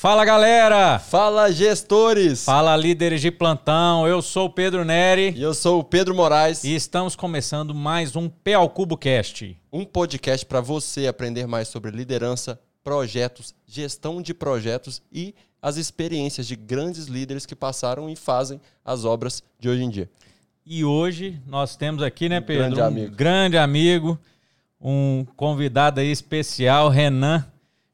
Fala galera! Fala gestores! Fala líderes de plantão, eu sou o Pedro Neri. E eu sou o Pedro Moraes. E estamos começando mais um P ao Cubo Cast. Um podcast para você aprender mais sobre liderança, projetos, gestão de projetos e as experiências de grandes líderes que passaram e fazem as obras de hoje em dia. E hoje nós temos aqui, né, Pedro? grande um amigo. grande amigo, um convidado aí especial, Renan,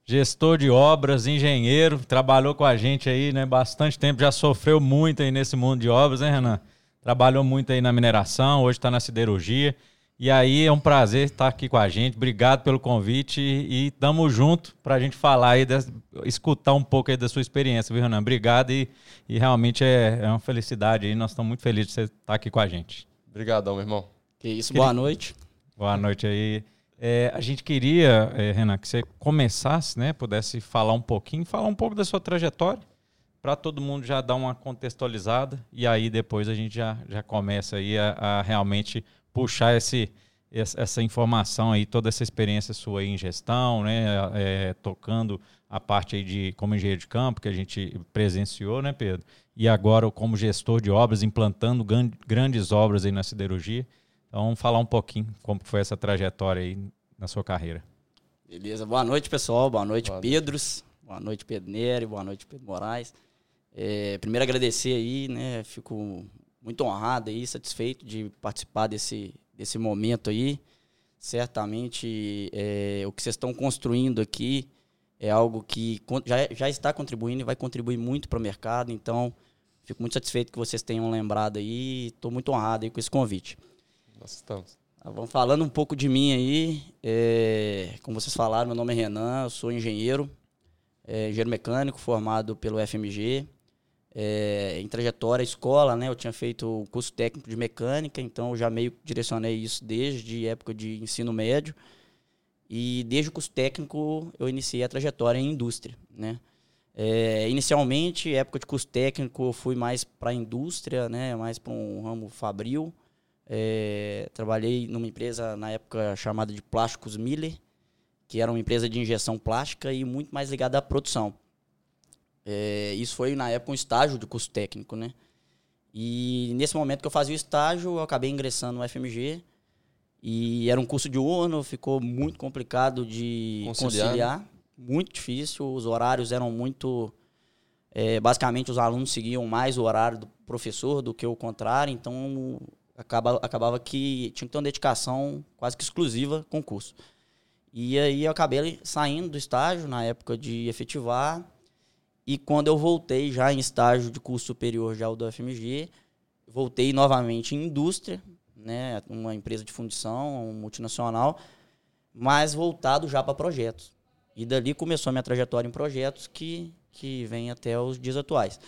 gestor de obras, engenheiro, trabalhou com a gente aí, né, bastante tempo, já sofreu muito aí nesse mundo de obras, né, Renan? Trabalhou muito aí na mineração, hoje está na siderurgia. E aí é um prazer estar aqui com a gente. Obrigado pelo convite e tamo junto para a gente falar aí, des- escutar um pouco aí da sua experiência, viu, Renan? Obrigado e, e realmente é, é uma felicidade aí. Nós estamos muito felizes de você estar aqui com a gente. Obrigadão, meu irmão. Que isso, boa noite. Boa noite aí. É, a gente queria, é, Renan, que você começasse, né? Pudesse falar um pouquinho, falar um pouco da sua trajetória, para todo mundo já dar uma contextualizada e aí depois a gente já, já começa aí a, a realmente puxar esse, essa informação aí, toda essa experiência sua em gestão, né? É, tocando a parte aí de como engenheiro de campo que a gente presenciou, né, Pedro? E agora como gestor de obras, implantando gran- grandes obras aí na siderurgia. Então, vamos falar um pouquinho como foi essa trajetória aí na sua carreira. Beleza, boa noite, pessoal. Boa noite, Boa noite. Pedros. Boa noite, Pedro Neri. Boa noite, Pedro Moraes. É, primeiro, agradecer aí, né? Fico muito honrado aí, satisfeito de participar desse, desse momento aí. Certamente, é, o que vocês estão construindo aqui é algo que já, já está contribuindo e vai contribuir muito para o mercado. Então, fico muito satisfeito que vocês tenham lembrado aí. Estou muito honrado aí com esse convite. Nós estamos. Tá bom, falando um pouco de mim aí, é, como vocês falaram, meu nome é Renan, eu sou engenheiro, é, engenheiro mecânico, formado pelo FMG. É, em trajetória escola, né, eu tinha feito o curso técnico de mecânica, então eu já meio direcionei isso desde época de ensino médio. E desde o curso técnico eu iniciei a trajetória em indústria, né? É, inicialmente, época de curso técnico, eu fui mais para a indústria, né, mais para um ramo fabril. É, trabalhei numa empresa na época chamada de Plásticos Miller, que era uma empresa de injeção plástica e muito mais ligada à produção. É, isso foi na época um estágio de curso técnico, né? E nesse momento que eu fazia o estágio, eu acabei ingressando no FMG e era um curso de urno, ficou muito complicado de Conciliar, conciliar, muito difícil, os horários eram muito é, basicamente os alunos seguiam mais o horário do professor do que o contrário, então acaba, acabava que tinha que ter uma dedicação quase que exclusiva com o curso. E aí eu acabei saindo do estágio na época de efetivar. E quando eu voltei já em estágio de curso superior já do FMG, voltei novamente em indústria, né, uma empresa de fundição, um multinacional, mas voltado já para projetos. E dali começou a minha trajetória em projetos que, que vem até os dias atuais.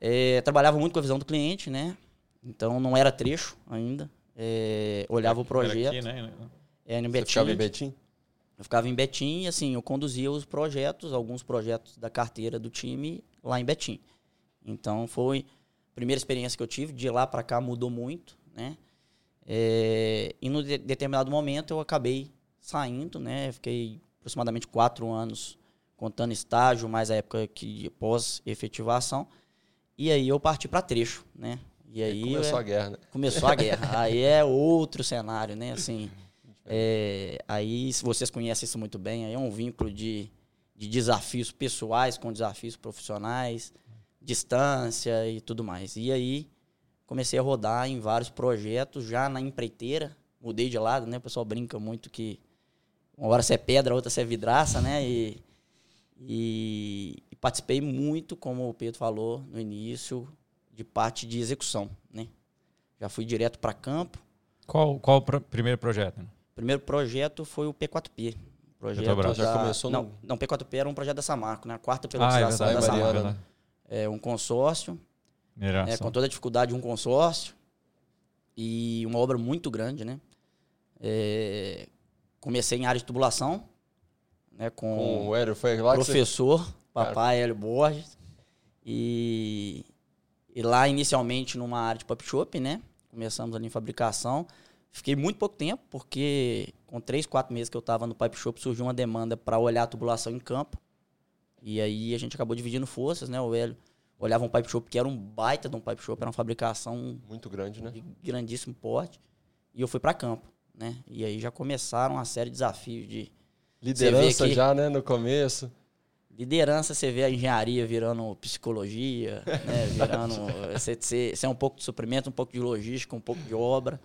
É, trabalhava muito com a visão do cliente, né? Então não era trecho ainda. É, olhava o projeto. Era aqui, né? É, no Você Betim. ficava em Betim? Eu ficava em Betim e assim, eu conduzia os projetos, alguns projetos da carteira do time lá em Betim. Então foi a primeira experiência que eu tive, de lá para cá mudou muito, né? É, e no de- determinado momento eu acabei saindo, né? Fiquei aproximadamente quatro anos contando estágio, mais a época que pós efetivação. E aí eu parti para trecho, né? E aí Começou é- a guerra, né? começou a guerra. aí é outro cenário, né? Assim, é, aí, se vocês conhecem isso muito bem, aí é um vínculo de, de desafios pessoais com desafios profissionais, distância e tudo mais. E aí, comecei a rodar em vários projetos, já na empreiteira. Mudei de lado, né? O pessoal brinca muito que uma hora você é pedra, outra você é vidraça, né? E, e, e participei muito, como o Pedro falou no início, de parte de execução, né? Já fui direto para campo. Qual, qual o pro- primeiro projeto? né? O primeiro projeto foi o P4P. Projeto Petrobras. Já da- começou no- não, não, P4P era um projeto da Samarco, né? A quarta Ah, é verdade. da Mariana, Samarco. né? É um consórcio, né, com toda a dificuldade, um consórcio. E uma obra muito grande, né? É, comecei em área de tubulação, né? Com, Com o Hélio, foi lá que você... professor, papai Hélio Borges. E, e lá, inicialmente, numa área de pop shop, né? Começamos ali em fabricação. Fiquei muito pouco tempo, porque com três, quatro meses que eu estava no pipe shop, surgiu uma demanda para olhar a tubulação em campo. E aí a gente acabou dividindo forças, né? O Hélio olhava um pipe shop que era um baita de um pipe shop, era uma fabricação Muito grande, né? de grandíssimo porte. E eu fui para campo, né? E aí já começaram uma série de desafios de Liderança aqui- já, né, no começo. Liderança. Você vê a engenharia virando psicologia, né? Virando você, você, você é um pouco de suprimento, um pouco de logística, um pouco de obra.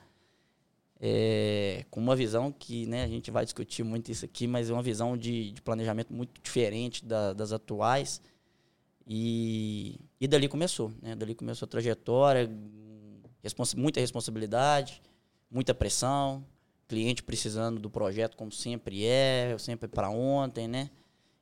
É, com uma visão que né, a gente vai discutir muito isso aqui, mas é uma visão de, de planejamento muito diferente da- das atuais. E, e dali começou, né? Dali começou a trajetória, responsa- muita responsabilidade, muita pressão, cliente precisando do projeto como sempre é, sempre para ontem, né?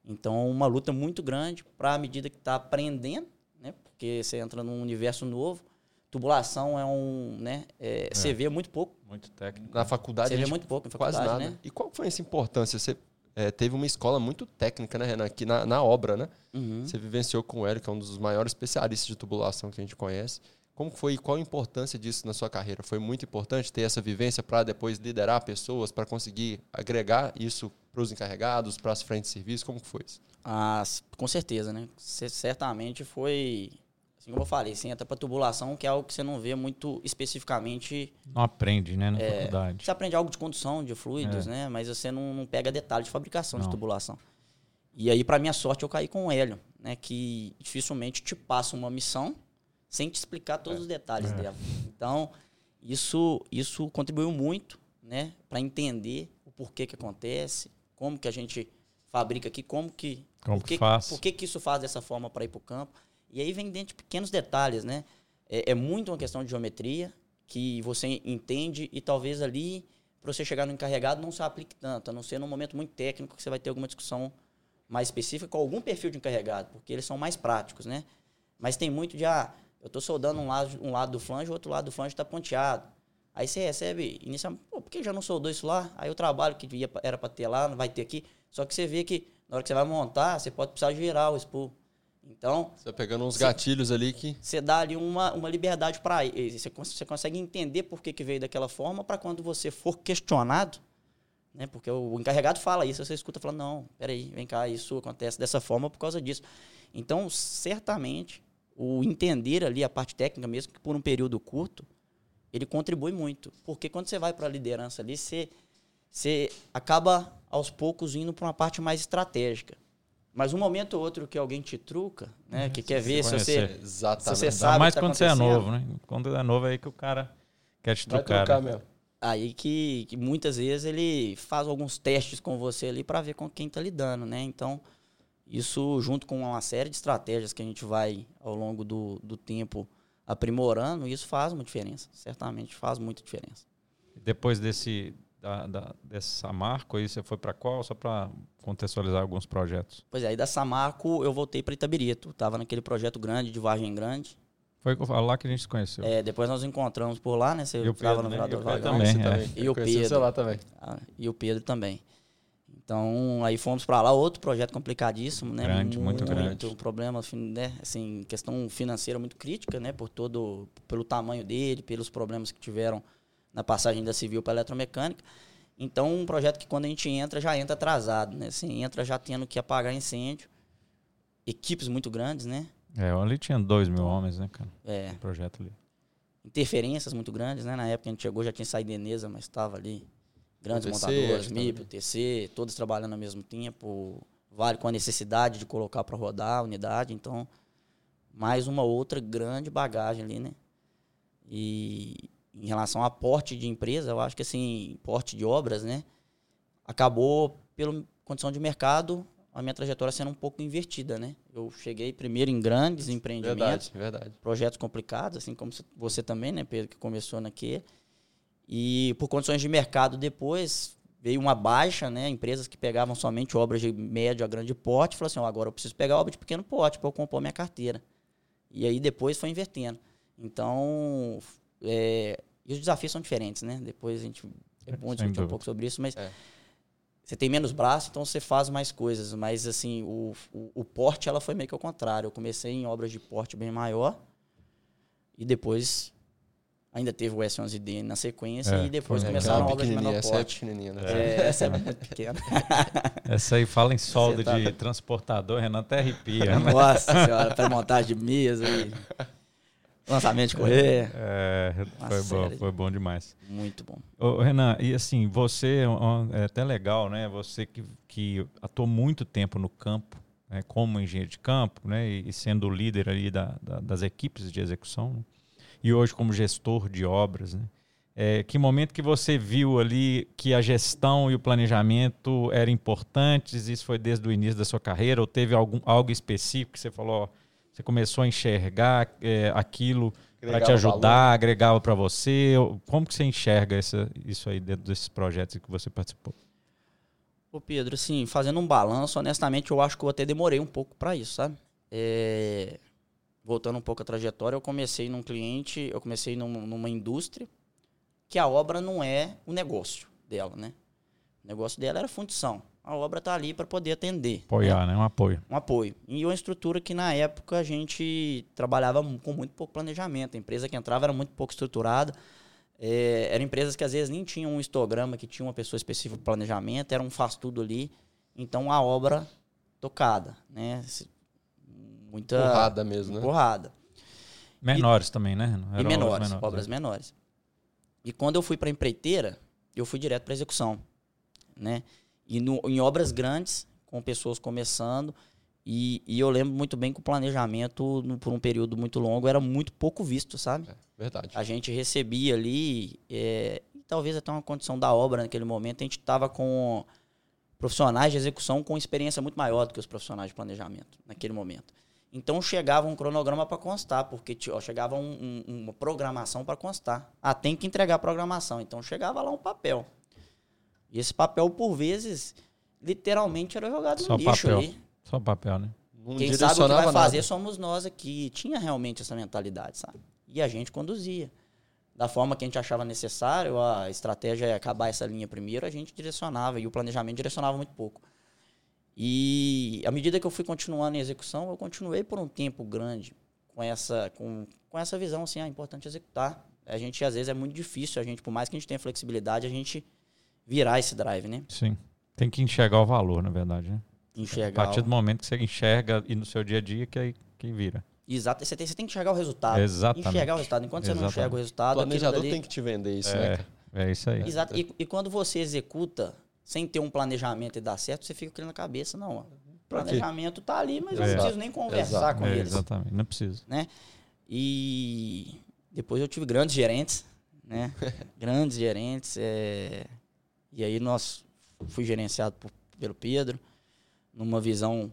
Então, uma luta muito grande para a medida que está aprendendo, né? Porque você entra num universo novo. Tubulação é um, né? é, Você vê muito pouco, Muito técnico. Na faculdade, você vê muito pouco quase faculdade, nada. né? E qual foi essa importância? Você é, teve uma escola muito técnica, né, Renan? Aqui na, na obra, né? Uhum. Você vivenciou com o Hélio, que é um dos maiores especialistas de tubulação que a gente conhece. Como foi e qual a importância disso na sua carreira? Foi muito importante ter essa vivência para depois liderar pessoas, para conseguir agregar isso para os encarregados, para as frentes de serviço? Como que foi isso? Ah, com certeza, né? Cê- certamente foi, assim como eu falei, você entra para tubulação, que é algo que você não vê muito especificamente. Não aprende, né, na É, faculdade. Você aprende algo de condução de fluidos, É. né? Mas você não, não pega detalhe de fabricação Não. de tubulação. E aí, para minha sorte, eu caí com o Hélio, né? Que dificilmente te passa uma missão sem te explicar todos os detalhes É. dela. Então, isso, isso contribuiu muito, né? Para entender o porquê que acontece, como que a gente fabrica aqui, como que Como por que que, faz? por que, que isso faz dessa forma para ir para o campo? E aí vem dentro de pequenos detalhes, né? É, é muito uma questão de geometria que você entende e talvez ali, para você chegar no encarregado, não se aplique tanto, a não ser num momento muito técnico que você vai ter alguma discussão mais específica com algum perfil de encarregado, porque eles são mais práticos, né? Mas tem muito de, ah, eu estou soldando um lado, um lado do flange, o outro lado do flange está ponteado. Aí você recebe, inicialmente, pô, por que já não soldou isso lá? Aí o trabalho que ia, era para ter lá, não vai ter aqui. Só que você vê que na hora que você vai montar, você pode precisar girar o spool. Então, Você tá pegando uns Sim. gatilhos ali que. você dá ali uma, uma liberdade para você, você consegue entender por que, que veio daquela forma para quando você for questionado, né? Porque o encarregado fala isso, você escuta falando, não, peraí, vem cá, isso acontece dessa forma por causa disso. Então, certamente, o entender ali a parte técnica, mesmo que por um período curto, ele contribui muito. Porque quando você vai para a liderança ali, você, você acaba aos poucos indo para uma parte mais estratégica. Mas um momento ou outro que alguém te truca, né? que quer ver se você. Exatamente. Se você Ainda sabe mais o que tá quando você é novo, né? Quando é novo é aí que o cara quer te Vai trocar. trocar né? mesmo. aí que, que muitas vezes ele faz alguns testes com você ali para ver com quem tá lidando, né? Então, isso junto com uma série de estratégias que a gente vai ao longo do, do tempo aprimorando, isso faz uma diferença. Certamente faz muita diferença. Depois desse da, da, dessa marco aí, você foi para qual? Só para contextualizar alguns projetos. Pois é, aí da Samarco eu voltei para Itabirito. Tava naquele projeto grande de Vargem Grande. Foi lá que a gente se conheceu. É, depois nós nos encontramos por lá, né? Você E o tava Pedro, no né? Vereador Vagão. também, é. E o Pedro. lá também. Ah, e o Pedro também. Então, aí fomos para lá, outro projeto complicadíssimo, né? Grande, muito grande. Um problema, né? Assim, questão financeira muito crítica, né? Por todo, pelo tamanho dele, pelos problemas que tiveram na passagem da civil para eletromecânica. Então, um projeto que quando a gente entra, já entra atrasado, né? Assim, entra já tendo que apagar incêndio. Equipes muito grandes, né? É, ali tinha dois mil homens, né, cara? É, O projeto ali. interferências muito grandes, né? Na época a gente chegou, já tinha saído Enesa, mas estava ali. Grandes montadoras, MIP, TC, todos trabalhando ao mesmo tempo. Vale com a necessidade de colocar para rodar a unidade. Então, mais uma outra grande bagagem ali, né? E em relação a porte de empresa, eu acho que assim, porte de obras, né? Acabou, pela condição de mercado, a minha trajetória sendo um pouco invertida, né? Eu cheguei primeiro em grandes empreendimentos Verdade, verdade. projetos complicados, assim como você também, né, Pedro, que começou naquele. E por condições de mercado depois veio uma baixa, né, empresas que pegavam somente obras de médio a grande porte, falou assim, ó, agora eu preciso pegar obra de pequeno porte para eu compor minha carteira. E aí depois foi invertendo. Então, é, e os desafios são diferentes, né? Depois a gente é bom discutir um dúvida. pouco sobre isso, mas É. você tem menos braço, então você faz mais coisas. Mas, assim, o, o, o porte, ela foi meio que ao contrário. Eu comecei em obras de porte bem maior e depois Ainda teve o S11D na sequência É, e depois foi. começaram Aquela obras de menor essa é pequenininha, né? É, essa é muito pequena. Essa aí fala em solda tá- de transportador, Renan até arrepia. né? Nossa senhora, para montagem de mesa e lançamento de correr. É, Uma foi, bom, foi bom demais. Muito bom. Ô, Renan, e assim, você é até legal, né? Você que, que atuou muito tempo no campo, né? como engenheiro de campo, né? E, sendo o líder ali da, da- das equipes de execução, né? E hoje como gestor de obras, né? É, que momento que você viu ali que a gestão e o planejamento eram importantes? Isso foi desde o início da sua carreira? Ou teve algum, algo específico que você falou, ó, você começou a enxergar é, aquilo para te ajudar, agregava para você? Como que você enxerga essa, isso aí dentro desses projetos que você participou? Ô Pedro, assim, fazendo um balanço, honestamente, eu acho que eu até demorei um pouco para isso, sabe? É, Voltando um pouco à trajetória, eu comecei num cliente, eu comecei num- numa indústria que a obra não é o negócio dela, né? O negócio dela era fundição. A obra tá ali para poder atender. né? Apoiar, né? Um apoio. um apoio. E uma estrutura que na época a gente trabalhava com muito pouco planejamento. A empresa que entrava era muito pouco estruturada. É, eram empresas que às vezes nem tinham um histograma, que tinha uma pessoa específica para planejamento, era um faz tudo ali. Então a obra tocada, né? Muita Porrada mesmo, né? porrada. Menores também, né? E Eram menores, menores, obras é. menores. E quando eu fui para empreiteira, eu fui direto para execução, né? E no- em obras grandes, com pessoas começando, e, e eu lembro muito bem que o planejamento, no- por um período muito longo, era muito pouco visto, sabe? É, verdade. A gente recebia ali, é, e talvez até uma condição da obra naquele momento, a gente estava com profissionais de execução com experiência muito maior do que os profissionais de planejamento naquele momento. Então chegava um cronograma para constar, porque ti- ó, chegava um- um- uma programação para constar. Ah, tem que entregar a programação. Então chegava lá um papel. E esse papel, por vezes, literalmente era jogado Só no lixo papel. ali. Só papel, né? Não Quem sabe o que vai fazer nada. somos nós aqui. Tinha realmente essa mentalidade, sabe? E a gente conduzia. Da forma que a gente achava necessário, a estratégia é acabar essa linha primeiro, a gente direcionava. E o planejamento direcionava muito pouco. E à medida que eu fui continuando em execução, eu continuei por um tempo grande com essa, com, com essa visão, assim, ah, é importante executar. A gente, às vezes, é muito difícil, a gente, por mais que a gente tenha flexibilidade, a gente virar esse drive, né? Sim. Tem que enxergar o valor, na verdade, né? A Enxergar. partir o- do momento que você enxerga e no seu dia a dia que aí que vira. Exato. Você tem, você tem que enxergar o resultado. Exatamente. Enxergar o resultado. Enquanto você não enxerga o Exatamente. resultado, O aquilo planejador dali- tem que te vender isso, É. né? É isso aí. Exato. E, e quando você executa sem ter um planejamento e dar certo, você fica aquilo na cabeça. Não, ó. O planejamento tá ali, mas eu É. não preciso nem conversar Exato. com É, eles. exatamente. Não precisa. E depois eu tive grandes gerentes, né? grandes gerentes. é, E aí nós fui gerenciado por- pelo Pedro, numa visão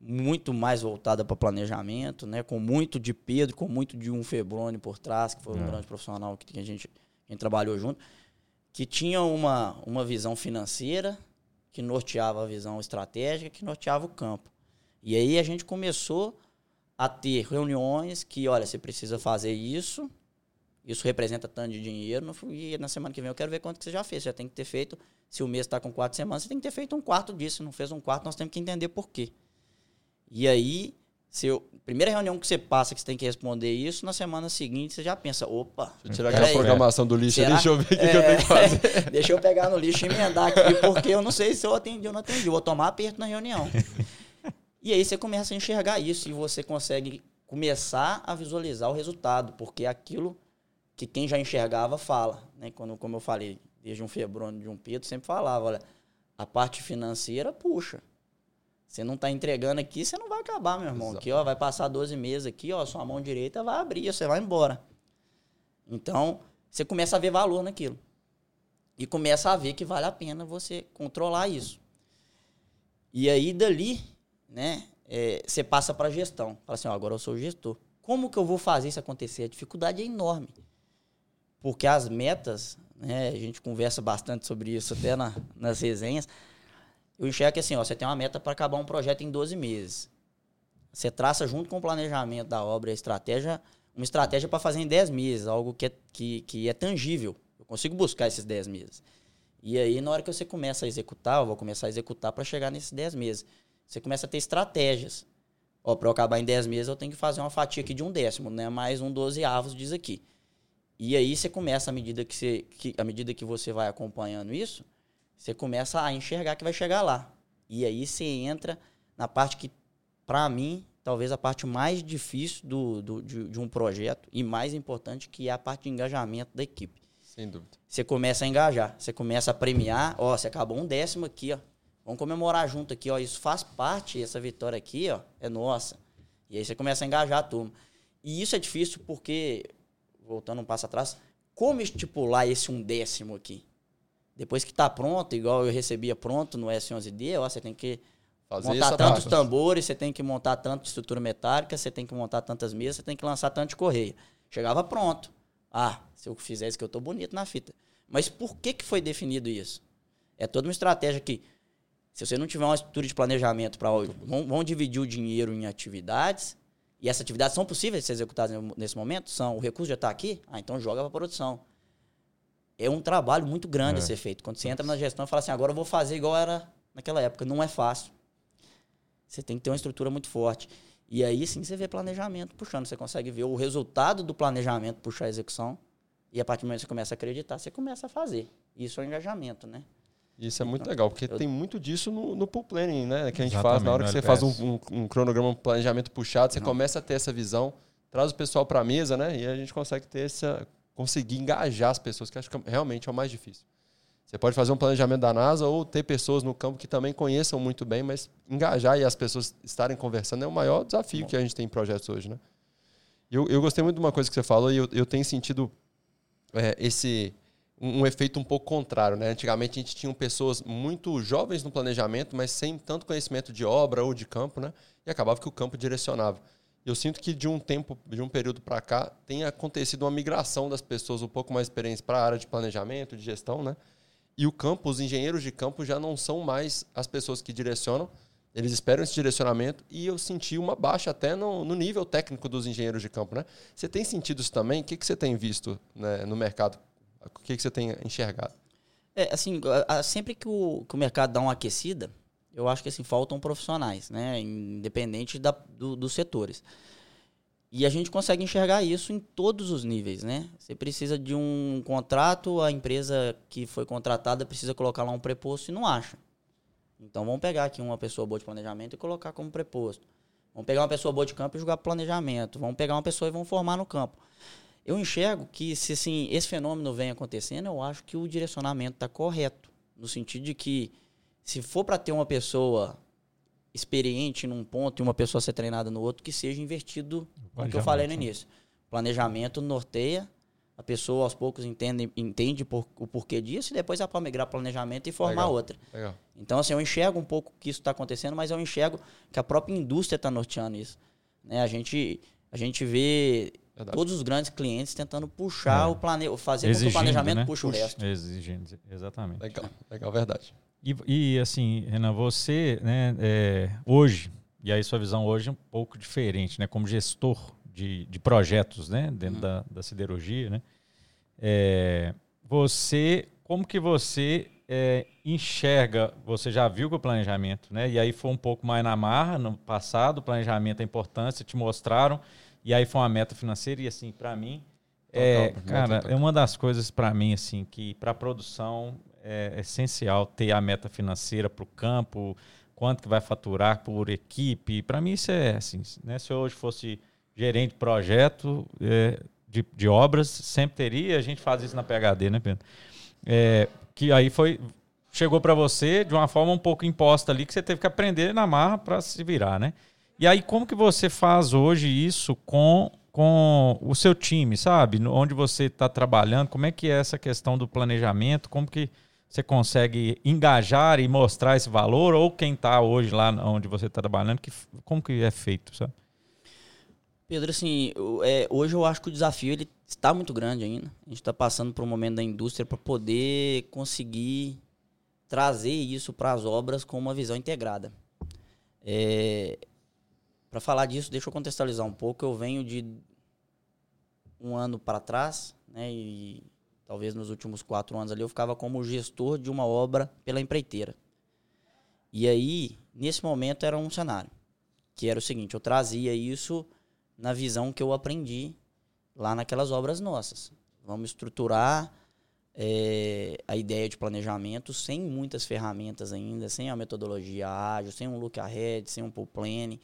muito mais voltada para planejamento, né? Com muito de Pedro, com muito de um Febrone por trás, que foi um É. grande profissional que a gente, a gente trabalhou junto, que tinha uma, uma visão financeira, que norteava a visão estratégica, que norteava o campo. E aí a gente começou a ter reuniões que, olha, você precisa fazer isso, isso representa tanto de dinheiro, e na semana que vem eu quero ver quanto que você já fez. Você já tem que ter feito, se o mês está com quatro semanas, você tem que ter feito um quarto disso. Se não fez um quarto, nós temos que entender por quê. E aí, se eu, primeira reunião que você passa que você tem que responder isso, na semana seguinte você já pensa, opa, Deixa eu tirar aquela programação do lixo ali, deixa eu ver o que, que eu É. tenho que fazer. Deixa eu pegar no lixo e emendar aqui, porque eu não sei se eu atendi ou não atendi. Eu vou tomar aperto na reunião. E aí você começa a enxergar isso e você consegue começar a visualizar o resultado, porque é aquilo que quem já enxergava fala. Né? Quando, como eu falei, desde um Febrônio de um Pedro, sempre falava, olha, a parte financeira puxa. Você não está entregando aqui, você não vai acabar, meu irmão. Aqui, ó, vai passar 12 meses aqui, ó, sua mão direita vai abrir, você vai embora. Então, você começa a ver valor naquilo. E começa a ver que vale a pena você controlar isso. E aí, dali, né, é, você passa para gestão. Fala assim, ó, agora eu sou gestor. Como que eu vou fazer isso acontecer? A dificuldade é enorme. Porque as metas, né, a gente conversa bastante sobre isso até na- nas resenhas. Eu enxergo que assim, ó, você tem uma meta para acabar um projeto em 12 meses. Você traça junto com o planejamento da obra, a estratégia, uma estratégia para fazer em 10 meses, algo que é, que, que é tangível. Eu consigo buscar esses 10 meses. E aí, na hora que você começa a executar, eu vou começar a executar para chegar nesses 10 meses. Você começa a ter estratégias. Ó, para eu acabar em 10 meses, eu tenho que fazer uma fatia aqui de um décimo, né? Mais um dozeavos diz aqui. E aí você começa, à medida que você, que, à medida que você vai acompanhando isso, você começa a enxergar que vai chegar lá. E aí você entra na parte que, para mim, talvez a parte mais difícil do, do de, de, um projeto e mais importante, que é a parte de engajamento da equipe. Sem dúvida. Você começa a engajar, você começa a premiar, ó, você acabou um décimo aqui, ó. Vamos comemorar junto aqui, ó. Isso faz parte, essa vitória aqui, ó, é nossa. E aí você começa a engajar a turma. E isso é difícil porque, voltando um passo atrás, como estipular esse um décimo aqui? Depois que está pronto, igual eu recebia pronto no S11D, ó, você tem que Fazer montar tantos parte. tambores, você tem que montar tanto de estrutura metálica, você tem que montar tantas mesas, você tem que lançar tanto de correia. Chegava pronto. Ah, se eu fizer isso que eu tô bonito na fita. Mas por que, que foi definido isso? É toda uma estratégia que, se você não tiver uma estrutura de planejamento para. Vão, vão dividir o dinheiro em atividades, e essas atividades são possíveis de ser executadas nesse momento? São. O recurso já está aqui? Ah, então joga para produção. É um trabalho muito grande é. a ser feito. Quando você entra na gestão e fala assim, agora eu vou fazer igual era naquela época. Não é fácil. Você tem que ter uma estrutura muito forte. E aí sim você vê planejamento puxando. Você consegue ver o resultado do planejamento puxar a execução. E a partir do momento que você começa a acreditar, você começa a fazer. Isso é o engajamento, né? Isso é muito então, legal, porque eu... tem muito disso no, no pool planning, né? Que a gente Exatamente, faz na hora que você faz um, um, um, cronograma, um planejamento puxado, você Não. começa a ter essa visão, traz o pessoal para a mesa, né? E a gente consegue ter essa. Conseguir engajar as pessoas, que acho que realmente é o mais difícil. Você pode fazer um planejamento da NASA ou ter pessoas no campo que também conheçam muito bem, mas engajar e as pessoas estarem conversando é o maior desafio Bom. que a gente tem em projetos hoje, né? Eu, eu gostei muito de uma coisa que você falou e eu, eu tenho sentido é, esse um, um, efeito um pouco contrário, né? Antigamente a gente tinha pessoas muito jovens no planejamento, mas sem tanto conhecimento de obra ou de campo, né? E acabava que o campo direcionava. Eu sinto que de um tempo, de um período para cá, tem acontecido uma migração das pessoas um pouco mais experientes para a área de planejamento, de gestão, né? E o campo, os engenheiros de campo já não são mais as pessoas que direcionam, eles esperam esse direcionamento e eu senti uma baixa até no, no nível técnico dos engenheiros de campo. Né? Você tem sentido isso também? O que, que você tem visto né, no mercado? O que, que você tem enxergado? É, assim, sempre que o, que o mercado dá uma aquecida, eu acho que assim, faltam profissionais, né? independente da, do, dos setores. E a gente consegue enxergar isso em todos os níveis, né? Você precisa de um contrato, a empresa que foi contratada precisa colocar lá um preposto e não acha. Então vamos pegar aqui uma pessoa boa de planejamento e colocar como preposto. Vamos pegar uma pessoa boa de campo e jogar planejamento. Vamos pegar uma pessoa e vamos formar no campo. Eu enxergo que se assim, esse fenômeno vem acontecendo, eu acho que o direcionamento está correto. No sentido de que se for para ter uma pessoa experiente num ponto e uma pessoa ser treinada no outro, que seja invertido o que eu falei no início. Planejamento norteia, a pessoa aos poucos entende, entende por, o porquê disso e depois ela pode migrar planejamento e formar Legal. outra. Legal. Então, assim, eu enxergo um pouco que isso está acontecendo, mas eu enxergo que a própria indústria está norteando isso. Né? A, gente, a gente vê Verdade. todos os grandes clientes tentando puxar é. o plane... fazer Exigindo, com que o planejamento né? puxe o resto. Exigindo, exatamente. Legal, Legal verdade. E, e assim, Renan, você, né, é, hoje, e aí sua visão hoje é um pouco diferente, né, como gestor de, de projetos, né, dentro hum. da, da siderurgia, né, é, você, como que você é, enxerga, você já viu que o planejamento, né, e aí foi um pouco mais na marra, no passado, o planejamento, a importância, te mostraram, e aí foi uma meta financeira, e assim, para mim, é, cara, é uma das coisas para mim, assim, que para produção é essencial ter a meta financeira para o campo, quanto que vai faturar por equipe. Para mim isso é assim, né? Se eu hoje fosse gerente de projeto é, de, de obras, sempre teria. A gente faz isso na PHD, né, Pedro? É, que aí foi chegou para você de uma forma um pouco imposta ali que você teve que aprender na marra para se virar, né? E aí como que você faz hoje isso com com o seu time, sabe? Onde você está trabalhando, como é que é essa questão do planejamento, como que você consegue engajar e mostrar esse valor, ou quem está hoje lá onde você está trabalhando, que, como que é feito, sabe? Pedro, assim, é, hoje eu acho que o desafio ele está muito grande ainda. A gente está passando por um momento da indústria para poder conseguir trazer isso para as obras com uma visão integrada. É, para falar disso, deixa eu contextualizar um pouco. Eu venho de um ano para trás, né, e talvez nos últimos quatro anos ali, eu ficava como gestor de uma obra pela empreiteira. E aí, nesse momento, era um cenário. Que era o seguinte, eu trazia isso na visão que eu aprendi lá naquelas obras nossas. Vamos estruturar é, a ideia de planejamento sem muitas ferramentas ainda, sem a metodologia ágil, sem um look ahead, sem um pull plan.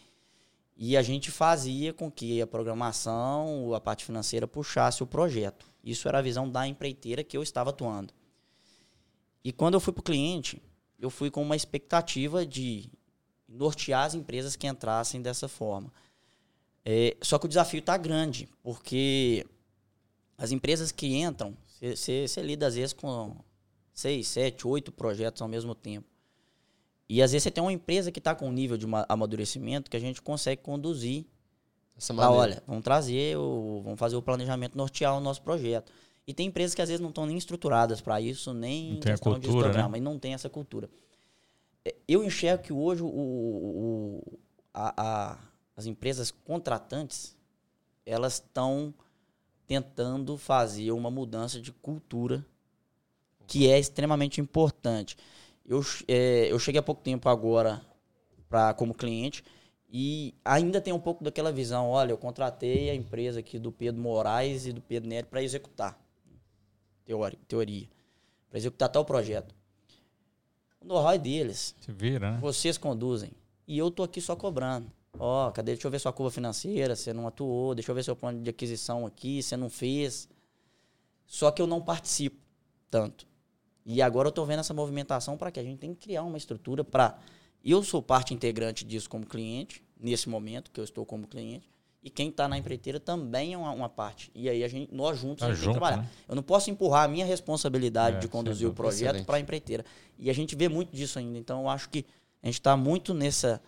E a gente fazia com que a programação, a parte financeira puxasse o projeto. Isso era a visão da empreiteira que eu estava atuando. E quando eu fui para o cliente, eu fui com uma expectativa de nortear as empresas que entrassem dessa forma. É, só que o desafio está grande, porque as empresas que entram, você lida às vezes com seis, sete, oito projetos ao mesmo tempo. E às vezes você tem uma empresa que está com um nível de amadurecimento que a gente consegue conduzir. Essa pra, olha, vamos trazer, o, vamos fazer o planejamento nortear o nosso projeto. E tem empresas que às vezes não estão nem estruturadas para isso, nem não tem a cultura, né? e não tem essa cultura. É, eu enxergo que hoje o, o a, a, as empresas contratantes elas estão tentando fazer uma mudança de cultura que é extremamente importante. Eu, é, eu cheguei há pouco tempo agora pra, como cliente e ainda tem um pouco daquela visão, olha, eu contratei a empresa aqui do Pedro Moraes e do Pedro Nery para executar. Teoria. teoria para executar tal projeto. O know-how é deles. Se vira, né? Vocês conduzem. E eu tô aqui só cobrando. Ó, oh, cadê? Deixa eu ver sua curva financeira, você não atuou, deixa eu ver seu plano de aquisição aqui, você não fez. Só que eu não participo tanto. E agora eu estou vendo essa movimentação para que a gente tem que criar uma estrutura para. Eu sou parte integrante disso como cliente, nesse momento que eu estou como cliente, e quem está na empreiteira também é uma, uma, parte. E aí a gente, nós juntos tá a gente junto, tem que trabalhar. Né? Eu não posso empurrar a minha responsabilidade é, de conduzir o projeto para a empreiteira. E a gente vê muito disso ainda. Então eu acho que a gente está muito nessa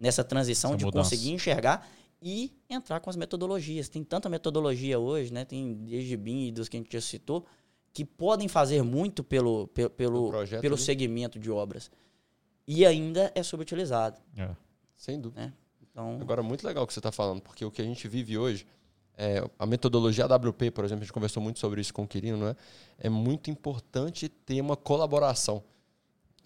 nessa transição Essa de mudança. conseguir enxergar e entrar com as metodologias. Tem tanta metodologia hoje, né? Tem desde BIM e dos que a gente já citou, que podem fazer muito pelo, pelo, pelo, pelo segmento de obras. E ainda é subutilizado. É. Sem dúvida. Né? Então... Agora, muito legal o que você está falando, porque o que a gente vive hoje, é, a metodologia AWP, por exemplo, a gente conversou muito sobre isso com o Quirino, não é? É muito importante ter uma colaboração.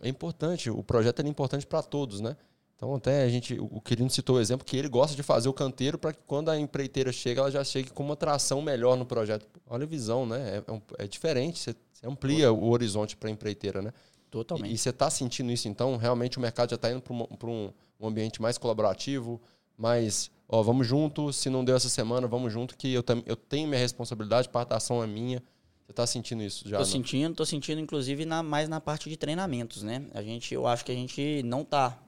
É importante, o projeto é importante para todos, né? Então, até a gente, o Quirino citou o exemplo que ele gosta de fazer o canteiro para que quando a empreiteira chega, ela já chegue com uma tração melhor no projeto. Olha a visão, né? É, é, é diferente, você, você amplia o horizonte para a empreiteira, né? Totalmente. E, e você está sentindo isso, então? Realmente o mercado já está indo para um, um, ambiente mais colaborativo, mais, ó, vamos junto, se não deu essa semana, vamos junto, que eu, eu tenho minha responsabilidade, parte da ação é minha. Você está sentindo isso já? Estou sentindo, estou sentindo, inclusive, na, mais na parte de treinamentos, né? A gente, eu acho que a gente não está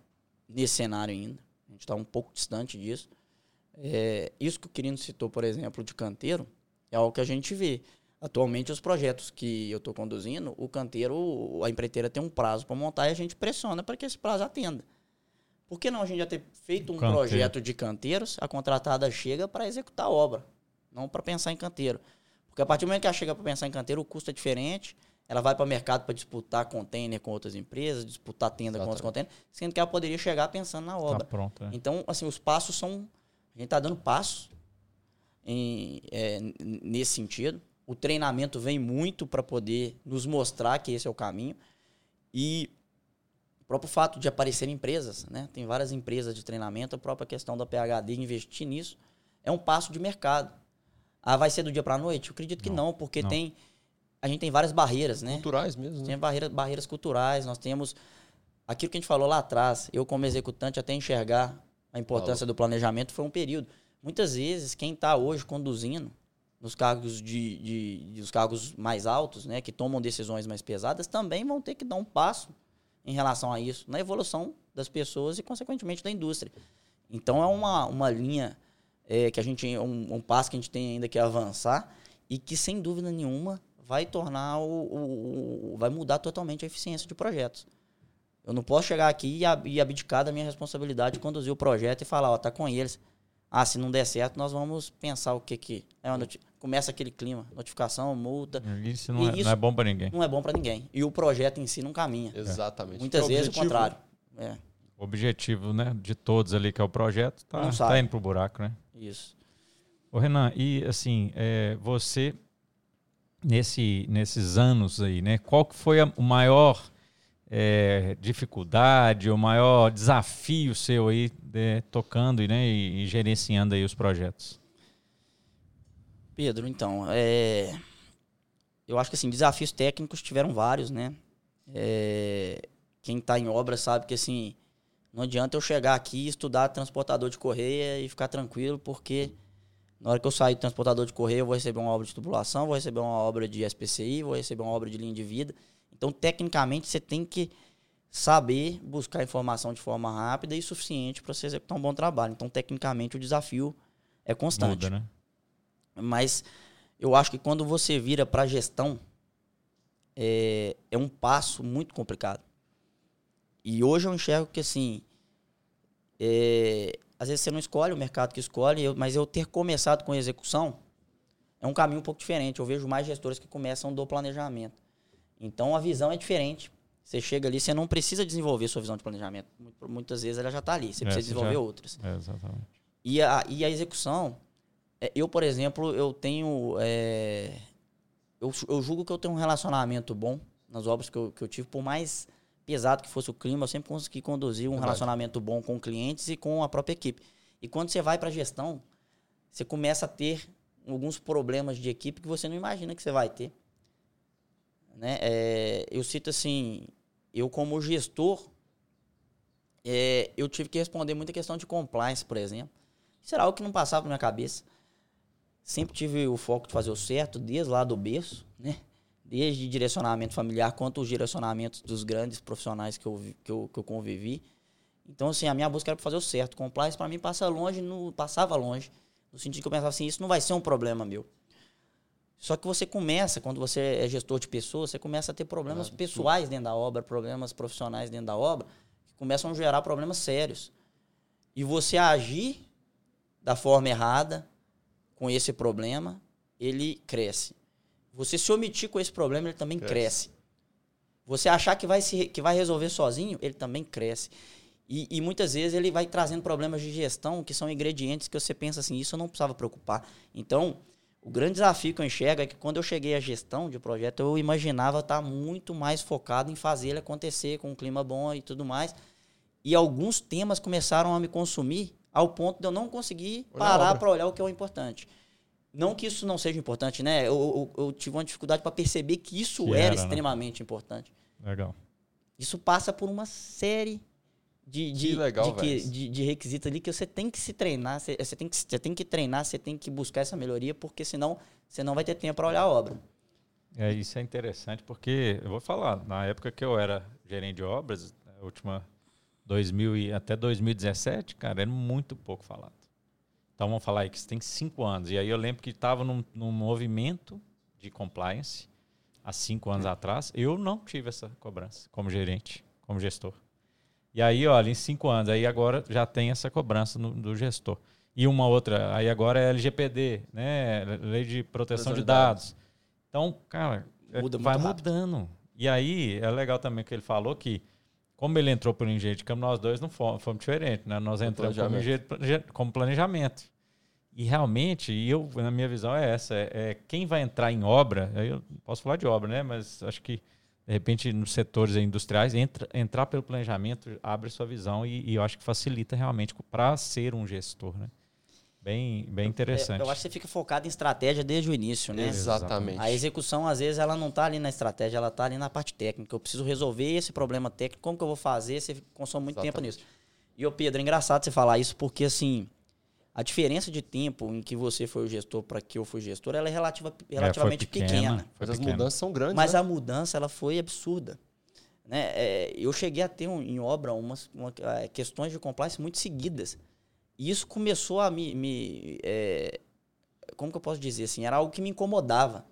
nesse cenário ainda. A gente está um pouco distante disso. É, isso que o Quirino citou, por exemplo, de canteiro, é algo que a gente vê. Atualmente, os projetos que eu estou conduzindo, o canteiro, a empreiteira tem um prazo para montar e a gente pressiona para que esse prazo atenda. Por que não a gente já ter feito um canteiro. projeto de canteiros, a contratada chega para executar a obra, não para pensar em canteiro? Porque a partir do momento que ela chega para pensar em canteiro, o custo é diferente, ela vai para o mercado para disputar container com outras empresas, disputar tenda Exatamente. com outros containers, sendo que ela poderia chegar pensando na tá obra. Tá pronto, é. Então, assim, os passos são. A gente está dando passos em, é, nesse sentido. O treinamento vem muito para poder nos mostrar que esse é o caminho. E o próprio fato de aparecer empresas, né? Tem várias empresas de treinamento, a própria questão da PHD investir nisso é um passo de mercado. Ah, vai ser do dia para a noite? Eu acredito que não, não porque não. tem a gente tem várias barreiras, né? Culturais mesmo. Né? Tem barreira, barreiras culturais, nós temos aquilo que a gente falou lá atrás, eu como executante até enxergar a importância Falou. do planejamento foi um período. Muitas vezes quem está hoje conduzindo nos cargos de, de, de, os cargos mais altos, né, que tomam decisões mais pesadas, também vão ter que dar um passo em relação a isso, na evolução das pessoas e consequentemente da indústria. Então é uma, uma linha é, que a gente um, um passo que a gente tem ainda que avançar e que sem dúvida nenhuma vai tornar o, o, vai mudar totalmente a eficiência de projetos. Eu não posso chegar aqui e abdicar da minha responsabilidade de conduzir o projeto e falar, ó, tá com eles. Ah, se não der certo, nós vamos pensar o que que é começa aquele clima, notificação, multa. Isso não, é, isso não é bom para ninguém. Não é bom para ninguém. E o projeto em si não caminha. Exatamente. Muitas é vezes o contrário. É. O objetivo, né, de todos ali que é o projeto, tá, tá indo pro buraco, né? Isso. Ô Renan, e assim, é, você nesse, nesses anos aí, né? Qual que foi a, o maior é, dificuldade, o maior desafio seu aí de, tocando né, e, e, gerenciando aí os projetos? Pedro, então, é, eu acho que assim, desafios técnicos tiveram vários, né? É, quem está em obra sabe que assim, não adianta eu chegar aqui e estudar transportador de correia e ficar tranquilo, porque na hora que eu sair do transportador de correia, eu vou receber uma obra de tubulação, vou receber uma obra de SPCI, vou receber uma obra de linha de vida. Então, tecnicamente, você tem que saber buscar informação de forma rápida e suficiente para você executar um bom trabalho. Então, tecnicamente, o desafio é constante. Muda, né? Mas eu acho que quando você vira para gestão, é, é um passo muito complicado. E hoje eu enxergo que, assim, é, às vezes você não escolhe o mercado que escolhe, eu, mas eu ter começado com execução é um caminho um pouco diferente. Eu vejo mais gestores que começam do planejamento. Então a visão é diferente. Você chega ali, você não precisa desenvolver sua visão de planejamento. Muitas vezes ela já está ali. Você é, precisa desenvolver já... outras. É, exatamente. E a, e a execução, é, eu, por exemplo, eu tenho. É, eu, eu julgo que eu tenho um relacionamento bom nas obras que eu, que eu tive, por mais pesado que fosse o clima, eu sempre consegui conduzir um Verdade. relacionamento bom com clientes e com a própria equipe. E quando você vai para a gestão, você começa a ter alguns problemas de equipe que você não imagina que você vai ter. Né? É, eu cito assim, eu como gestor, é, eu tive que responder muita questão de compliance, por exemplo. Era algo que não passava na minha cabeça. Sempre tive o foco de fazer o certo, desde lá do berço, né? desde direcionamento familiar quanto os direcionamentos dos grandes profissionais que eu, que eu, que eu convivi. Então, assim, a minha busca era para fazer o certo. Compliance, para mim, passa longe, no, passava longe. No sentido que eu pensava assim, isso não vai ser um problema meu. Só que você começa, quando você é gestor de pessoas, você começa a ter problemas pessoais dentro da obra, problemas profissionais dentro da obra, que começam a gerar problemas sérios. E você agir da forma errada com esse problema, ele cresce. Você se omitir com esse problema, ele também cresce. cresce. Você achar que vai, se, que vai resolver sozinho, ele também cresce. E, e, muitas vezes ele vai trazendo problemas de gestão que são ingredientes que você pensa assim, isso eu não precisava preocupar. Então, o grande desafio que eu enxergo é que quando eu cheguei à gestão de projeto, eu imaginava estar muito mais focado em fazer ele acontecer com um clima bom e tudo mais. E alguns temas começaram a me consumir ao ponto de eu não conseguir parar para olhar o que é o importante. Não que isso não seja importante, né? Eu, eu, eu tive uma dificuldade para perceber que isso que era, era, né? extremamente né? importante. Legal. Isso passa por uma série de, de, legal, de, de, de, requisitos ali que você tem que se treinar, você, você, tem que, você tem que treinar, você tem que buscar essa melhoria, porque senão você não vai ter tempo para olhar a obra. É, isso é interessante, porque eu vou falar, na época que eu era gerente de obras, a última 2000 e até 2017, cara, era muito pouco falado. Então vamos falar aí que você tem cinco anos. E aí eu lembro que estava num, num, movimento de compliance há cinco anos atrás. Eu não tive essa cobrança como gerente, como gestor. E aí, olha, em cinco anos, aí agora já tem essa cobrança no, do gestor. E uma outra, aí agora é LGPD, né? Lei de Proteção de dados. dados. Então, cara, é, Muda vai mudando. E aí é legal também que ele falou que como ele entrou por engenheiro de campo, nós dois não fomos, fomos diferentes, né? Nós entramos como, engenheiro, como planejamento. E realmente, eu, na minha visão, é essa: é, é, quem vai entrar em obra, eu posso falar de obra, né? Mas acho que, de repente, nos setores industriais, entra, entrar pelo planejamento abre sua visão e, e eu acho que facilita realmente para ser um gestor, né? Bem, bem interessante. É, eu acho que você fica focado em estratégia desde o início, né? Exatamente. A execução, às vezes, ela não está ali na estratégia, ela está ali na parte técnica. Eu preciso resolver esse problema técnico, como que eu vou fazer? Você consome muito Exatamente. tempo nisso. E, ô Pedro, é engraçado você falar isso, porque, assim, a diferença de tempo em que você foi o gestor para que eu fui gestor, ela é relativa, é, relativamente é, pequena. pequena. Mas as mudanças são grandes, Mas né? a mudança, ela foi absurda. Né? É, eu cheguei a ter um, em obra umas uma, é, questões de compliance muito seguidas. E isso começou a me. me é, como que eu posso dizer assim? Era algo que me incomodava.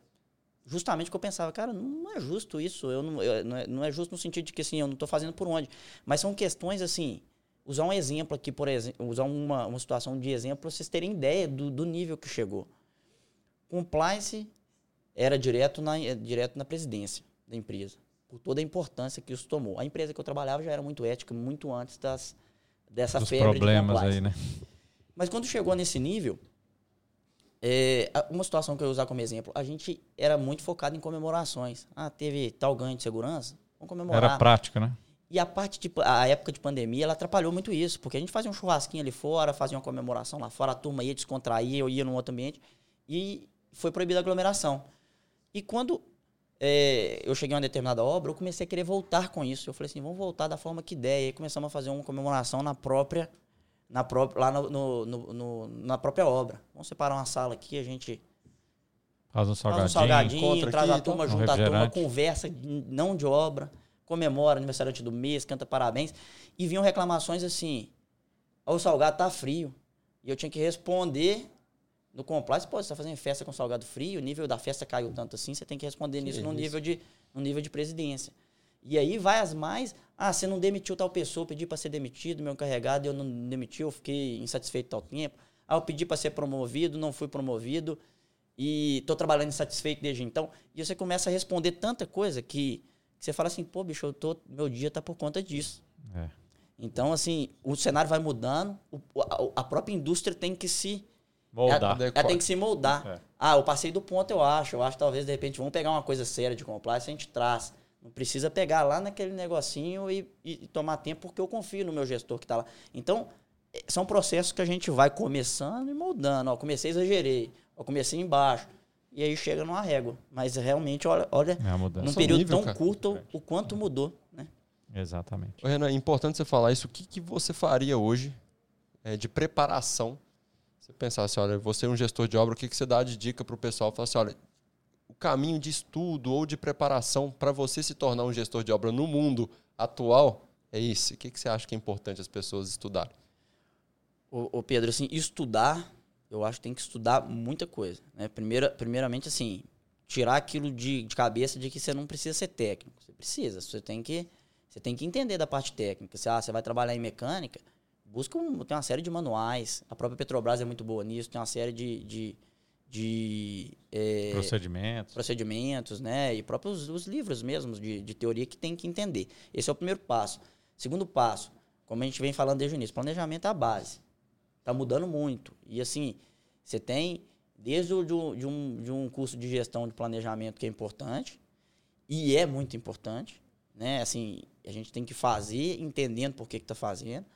Justamente porque eu pensava, cara, não é justo isso. Eu não, eu, não, é, não é justo no sentido de que assim, eu não estou fazendo por onde. Mas são questões assim. Usar um exemplo aqui, por exemplo, usar uma, uma situação de exemplo para vocês terem ideia do, do nível que chegou. Compliance era direto na, direto na presidência da empresa, por toda a importância que isso tomou. A empresa que eu trabalhava já era muito ética, muito antes das, dessa Dos febre problemas aí, né? Mas quando chegou nesse nível, é, uma situação que eu ia usar como exemplo, a gente era muito focado em comemorações. Ah, teve tal ganho de segurança, vamos comemorar. Era prática, né? E a parte de a época de pandemia, ela atrapalhou muito isso, porque a gente fazia um churrasquinho ali fora, fazia uma comemoração lá fora, a turma ia descontrair, eu ia num outro ambiente e foi proibida a aglomeração. E quando é, eu cheguei a uma determinada obra, eu comecei a querer voltar com isso. Eu falei assim, vamos voltar da forma que der. E aí começamos a fazer uma comemoração na própria, na própria lá no, no- no- no- na própria obra. Vamos separar uma sala aqui, a gente Faz um faz salgadinho. um salgadinho, traz aqui, a turma, então. Um junta a turma, conversa, não de obra, comemora aniversariante do mês, canta parabéns. E vinham reclamações assim, "Ó, o salgado tá frio. E eu tinha que responder no compliance, pô, você tá fazendo festa com salgado frio, o nível da festa caiu tanto assim, você tem que responder nisso no isso. nível, de, no nível de presidência. E aí vai as mais, ah, você não demitiu tal pessoa, eu pedi para ser demitido, meu encarregado, eu não demiti, eu fiquei insatisfeito tal tempo. Ah, eu pedi para ser promovido, não fui promovido e tô trabalhando insatisfeito desde então. E você começa a responder tanta coisa que, que você fala assim, pô, bicho, eu tô, meu dia tá por conta disso. É. Então, assim, o cenário vai mudando, a, própria indústria tem que se Moldar. ela, ela tem que se moldar. É. Ah, eu passei do ponto, eu acho. Eu acho que talvez, de repente, vamos pegar uma coisa séria de compliance, a gente traz. Não precisa pegar lá naquele negocinho e, e- tomar tempo, porque eu confio no meu gestor que está lá. Então, eh, são processos que a gente vai começando e moldando. Ó, comecei, exagerei. Ó, comecei embaixo. E aí chega numa régua. Mas realmente, olha, olha É num período nível, tão cara. curto, o quanto mudou. Né? Exatamente. Ô, Renan, é importante você falar isso. O que, que você faria hoje é, de preparação? Você pensar assim, olha, você é um gestor de obra, o que, que você dá de dica para o pessoal? Falar assim, olha, o caminho de estudo ou de preparação para você se tornar um gestor de obra no mundo atual é esse. O que, que você acha que é importante as pessoas estudarem? Ô, ô, Pedro, assim, estudar, eu acho que tem que estudar muita coisa. Né? Primeira, primeiramente, assim, tirar aquilo de, de cabeça de que você não precisa ser técnico. Você precisa, você tem que, você tem que entender da parte técnica. Se ah, você vai trabalhar em mecânica, busca um, tem uma série de manuais. A própria Petrobras é muito boa nisso, tem uma série de, de, de é, Procedimentos. procedimentos, né? E próprios os livros mesmos de, de teoria que tem que entender. Esse é o primeiro passo. Segundo passo, como a gente vem falando desde o início, planejamento é a base. Está mudando muito. E assim, você tem desde o, de, um- de um, curso de gestão de planejamento que é importante, e é muito importante, né? Assim, a gente tem que fazer entendendo por que está fazendo.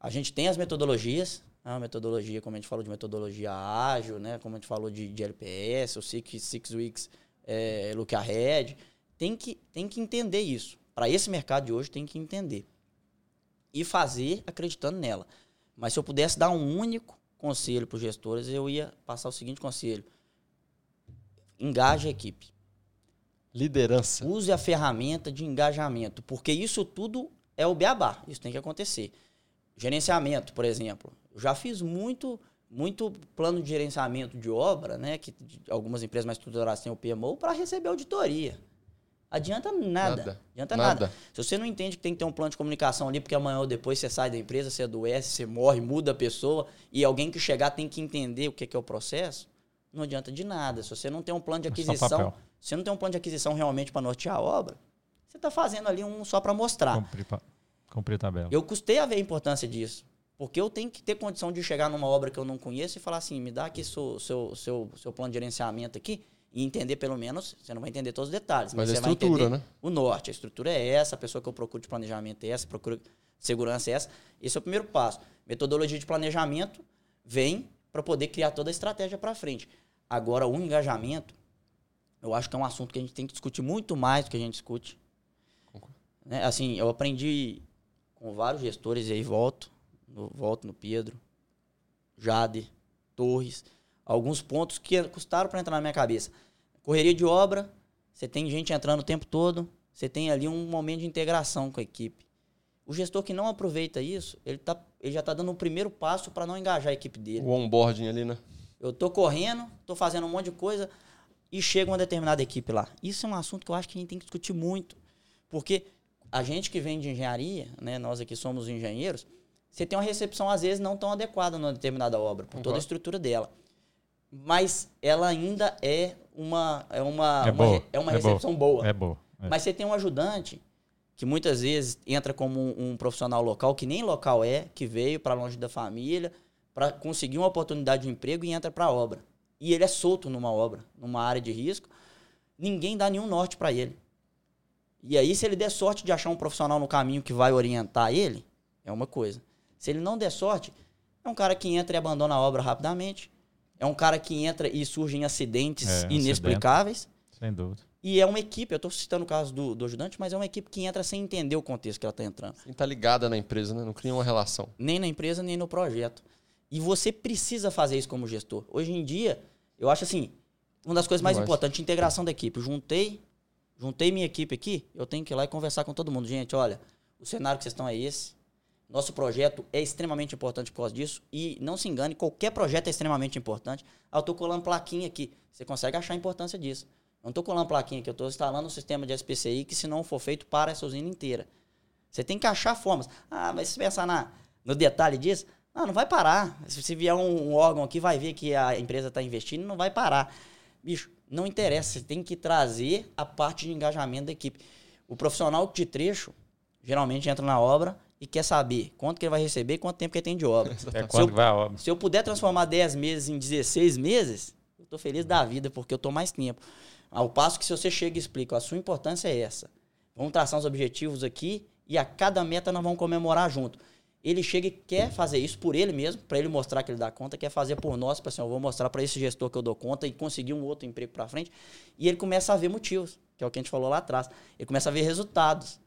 A gente tem as metodologias, a metodologia, como a gente falou de metodologia ágil, né? Como a gente falou de, de LPS, o Six, Six Weeks, é, Look Ahead. Tem que, tem que entender isso. Para esse mercado de hoje, tem que entender. E fazer acreditando nela. Mas se eu pudesse dar um único conselho para os gestores, eu ia passar o seguinte conselho. Engaje a equipe. Liderança. Use a ferramenta de engajamento, porque isso tudo é o beabá, isso tem que acontecer. Gerenciamento, por exemplo. Eu já fiz muito muito plano de gerenciamento de obra, né, que algumas empresas mais estruturadas têm o PMO para receber auditoria. Adianta nada. Nada. Adianta Nada. nada. Se você não entende que tem que ter um plano de comunicação ali, porque amanhã ou depois você sai da empresa, você adoece, você morre, muda a pessoa, e alguém que chegar tem que entender o que é, que é o processo, não adianta de nada. Se você não tem um plano de É aquisição, se você não tem um plano de aquisição realmente para nortear a obra, você está fazendo ali um só para mostrar. Cumprir, pa- cumprir tabela. Eu custei a ver a importância disso. Porque eu tenho que ter condição de chegar numa obra que eu não conheço e falar assim, me dá aqui seu, seu, seu, seu plano de gerenciamento aqui e entender pelo menos, você não vai entender todos os detalhes, mas, Mas a estrutura, entender né? o norte. A estrutura é essa, a pessoa que eu procuro de planejamento é essa, procuro segurança é essa. Esse é o primeiro passo. Metodologia de planejamento vem para poder criar toda a estratégia para frente. Agora, o engajamento, eu acho que é um assunto que a gente tem que discutir muito mais do que a gente discute. Né? Assim, eu aprendi com vários gestores e aí volto, no, volto no Pedro, Jade, Torres, alguns pontos que custaram para entrar na minha cabeça. Correria de obra, você tem gente entrando o tempo todo, você tem ali um momento de integração com a equipe. O gestor que não aproveita isso, ele, tá, ele já está dando um primeiro passo para não engajar a equipe dele. O onboarding ali, né? Eu tô correndo, tô fazendo um monte de coisa e chega uma determinada equipe lá. Isso é um assunto que eu acho que a gente tem que discutir muito. Porque a gente que vem de engenharia, né, nós aqui somos engenheiros, você tem uma recepção às vezes não tão adequada numa determinada obra, por toda a estrutura dela. Mas ela ainda é uma é uma, É uma boa, é uma é boa. recepção boa. É boa. é. Mas você tem um ajudante que muitas vezes entra como um, um profissional local, que nem local é, que veio para longe da família, para conseguir uma oportunidade de emprego e entra para a obra. E ele é solto numa obra, numa área de risco, ninguém dá nenhum norte para ele. E aí, se ele der sorte de achar um profissional no caminho que vai orientar ele, é uma coisa. Se ele não der sorte, é um cara que entra e abandona a obra rapidamente. É um cara que entra e surgem acidentes É, inexplicáveis. Sem dúvida. E é uma equipe, eu estou citando o caso do, do ajudante, mas é uma equipe que entra sem entender o contexto que ela está entrando. Sem estar tá ligada na empresa, né? Não cria uma relação. Nem na empresa, nem no projeto. E você precisa fazer isso como gestor. Hoje em dia, eu acho assim, uma das coisas mais eu importantes, acho. integração da equipe. Juntei, juntei minha equipe aqui, eu tenho que ir lá e conversar com todo mundo. Gente, olha, o cenário que vocês estão é esse. Nosso projeto é extremamente importante por causa disso. E não se engane, qualquer projeto é extremamente importante. Ah, eu estou colando plaquinha aqui. Você consegue achar a importância disso. Não estou colando plaquinha aqui, eu estou instalando um sistema de SPCI que, se não for feito, para essa usina inteira. Você tem que achar formas. Ah, mas se pensar na, no detalhe disso, não, não vai parar. Se vier um, um órgão aqui, vai ver que a empresa está investindo, não vai parar. Bicho, não interessa. Você tem que trazer a parte de engajamento da equipe. O profissional de trecho geralmente entra na obra e quer saber quanto que ele vai receber e quanto tempo que ele tem de obra. É quanto eu, vai a obra. Se eu puder transformar 10 meses em 16 meses, eu estou feliz da vida, porque eu estou mais tempo. Ao passo que se você chega e explica, a sua importância é essa. Vamos traçar os objetivos aqui e a cada meta nós vamos comemorar junto. Ele chega e quer fazer isso por ele mesmo, para ele mostrar que ele dá conta, quer fazer por nós, para assim, eu vou mostrar para esse gestor que eu dou conta e conseguir um outro emprego para frente. E ele começa a ver motivos, que é o que a gente falou lá atrás. Ele começa a ver resultados.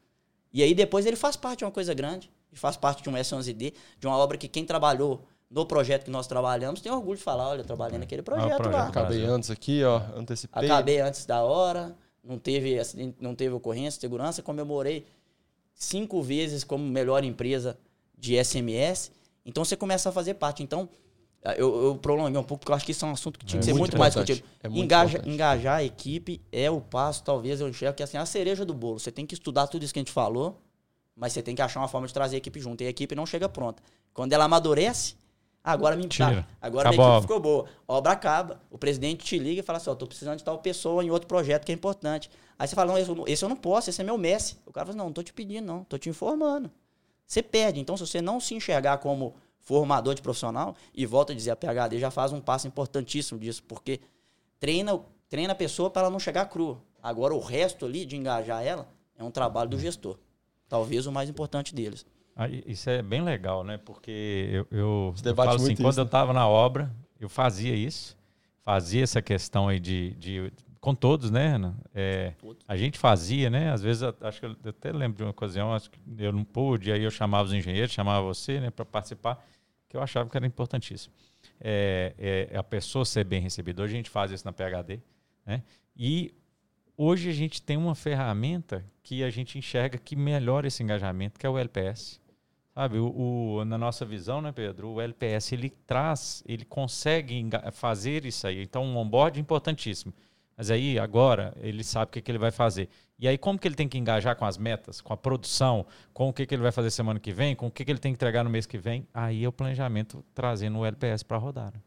E aí depois ele faz parte de uma coisa grande, faz parte de um S11D, de uma obra que quem trabalhou no projeto que nós trabalhamos, tem orgulho de falar, olha, eu trabalhei naquele projeto, ah, projeto lá. Acabei antes aqui, ó, antecipei. Acabei antes da hora, não teve, não teve ocorrência, segurança, comemorei cinco vezes como melhor empresa de SMS. Então você começa a fazer parte. Então, eu, eu prolonguei um pouco, porque eu acho que isso é um assunto que tinha é que ser muito, muito mais discutido. É Engaja, engajar a equipe é o passo, talvez, eu enxergo que é assim, a cereja do bolo. Você tem que estudar tudo isso que a gente falou, mas você tem que achar uma forma de trazer a equipe junto. E a equipe não chega pronta. Quando ela amadurece, Agora me Tira. Agora Acabou. a equipe ficou boa. A obra acaba. O presidente te liga e fala assim: ó, tô precisando de tal pessoa em outro projeto que é importante. Aí você fala: não, esse eu não posso, esse é meu Messi. O cara fala: não, não tô te pedindo, não, tô te informando. Você perde. Então, se você não se enxergar como formador de profissional, e volta a dizer, a PHD já faz um passo importantíssimo disso, porque treina, treina a pessoa para ela não chegar crua. Agora, o resto ali de engajar ela é um trabalho do gestor. Talvez o mais importante deles. Ah, isso é bem legal, né? Porque eu, eu, eu falo assim, quando isso, eu estava né? na obra, eu fazia isso, fazia essa questão aí de, de com todos, né, Renan? É, a gente fazia, né? Às vezes, acho que eu até lembro de uma ocasião, acho que eu não pude, aí eu chamava os engenheiros, chamava você, né, para participar, que eu achava que era importantíssimo. É, é, a pessoa ser bem recebida. Hoje a gente faz isso na PHD, né? E hoje a gente tem uma ferramenta que a gente enxerga que melhora esse engajamento, que é o LPS. Sabe, o, o, na nossa visão, né, Pedro, o LPS ele traz, ele consegue fazer isso aí. Então, um onboard importantíssimo. Mas aí, agora, ele sabe o que, que ele vai fazer. E aí, como que ele tem que engajar com as metas, com a produção, com o que, que ele vai fazer semana que vem, com o que, que ele tem que entregar no mês que vem? Aí é o planejamento trazendo o LPS para rodar. Né?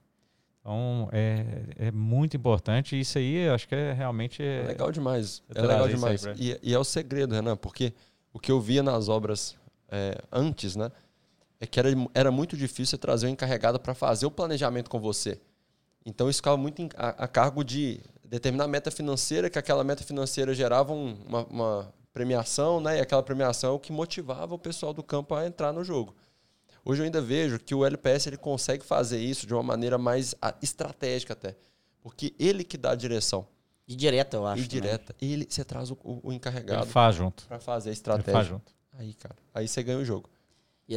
Então, é, é muito importante. E isso aí, acho que é realmente... É, é legal demais. É legal demais. E, e, é o segredo, Renan, porque o que eu via nas obras é, antes, né? É que era, era muito difícil trazer o encarregado para fazer o planejamento com você. Então isso ficava muito a, a, cargo de determinar a meta financeira, que aquela meta financeira gerava um, uma, uma, premiação, né? E aquela premiação é o que motivava o pessoal do campo a entrar no jogo. Hoje eu ainda vejo que o LPS ele consegue fazer isso de uma maneira mais estratégica até. Porque ele que dá a direção. E direta, eu acho. E direta. E ele, você traz o, o, encarregado. Ele faz junto. Para fazer a estratégia. Ele faz junto. Aí, cara, aí você ganha o jogo. E,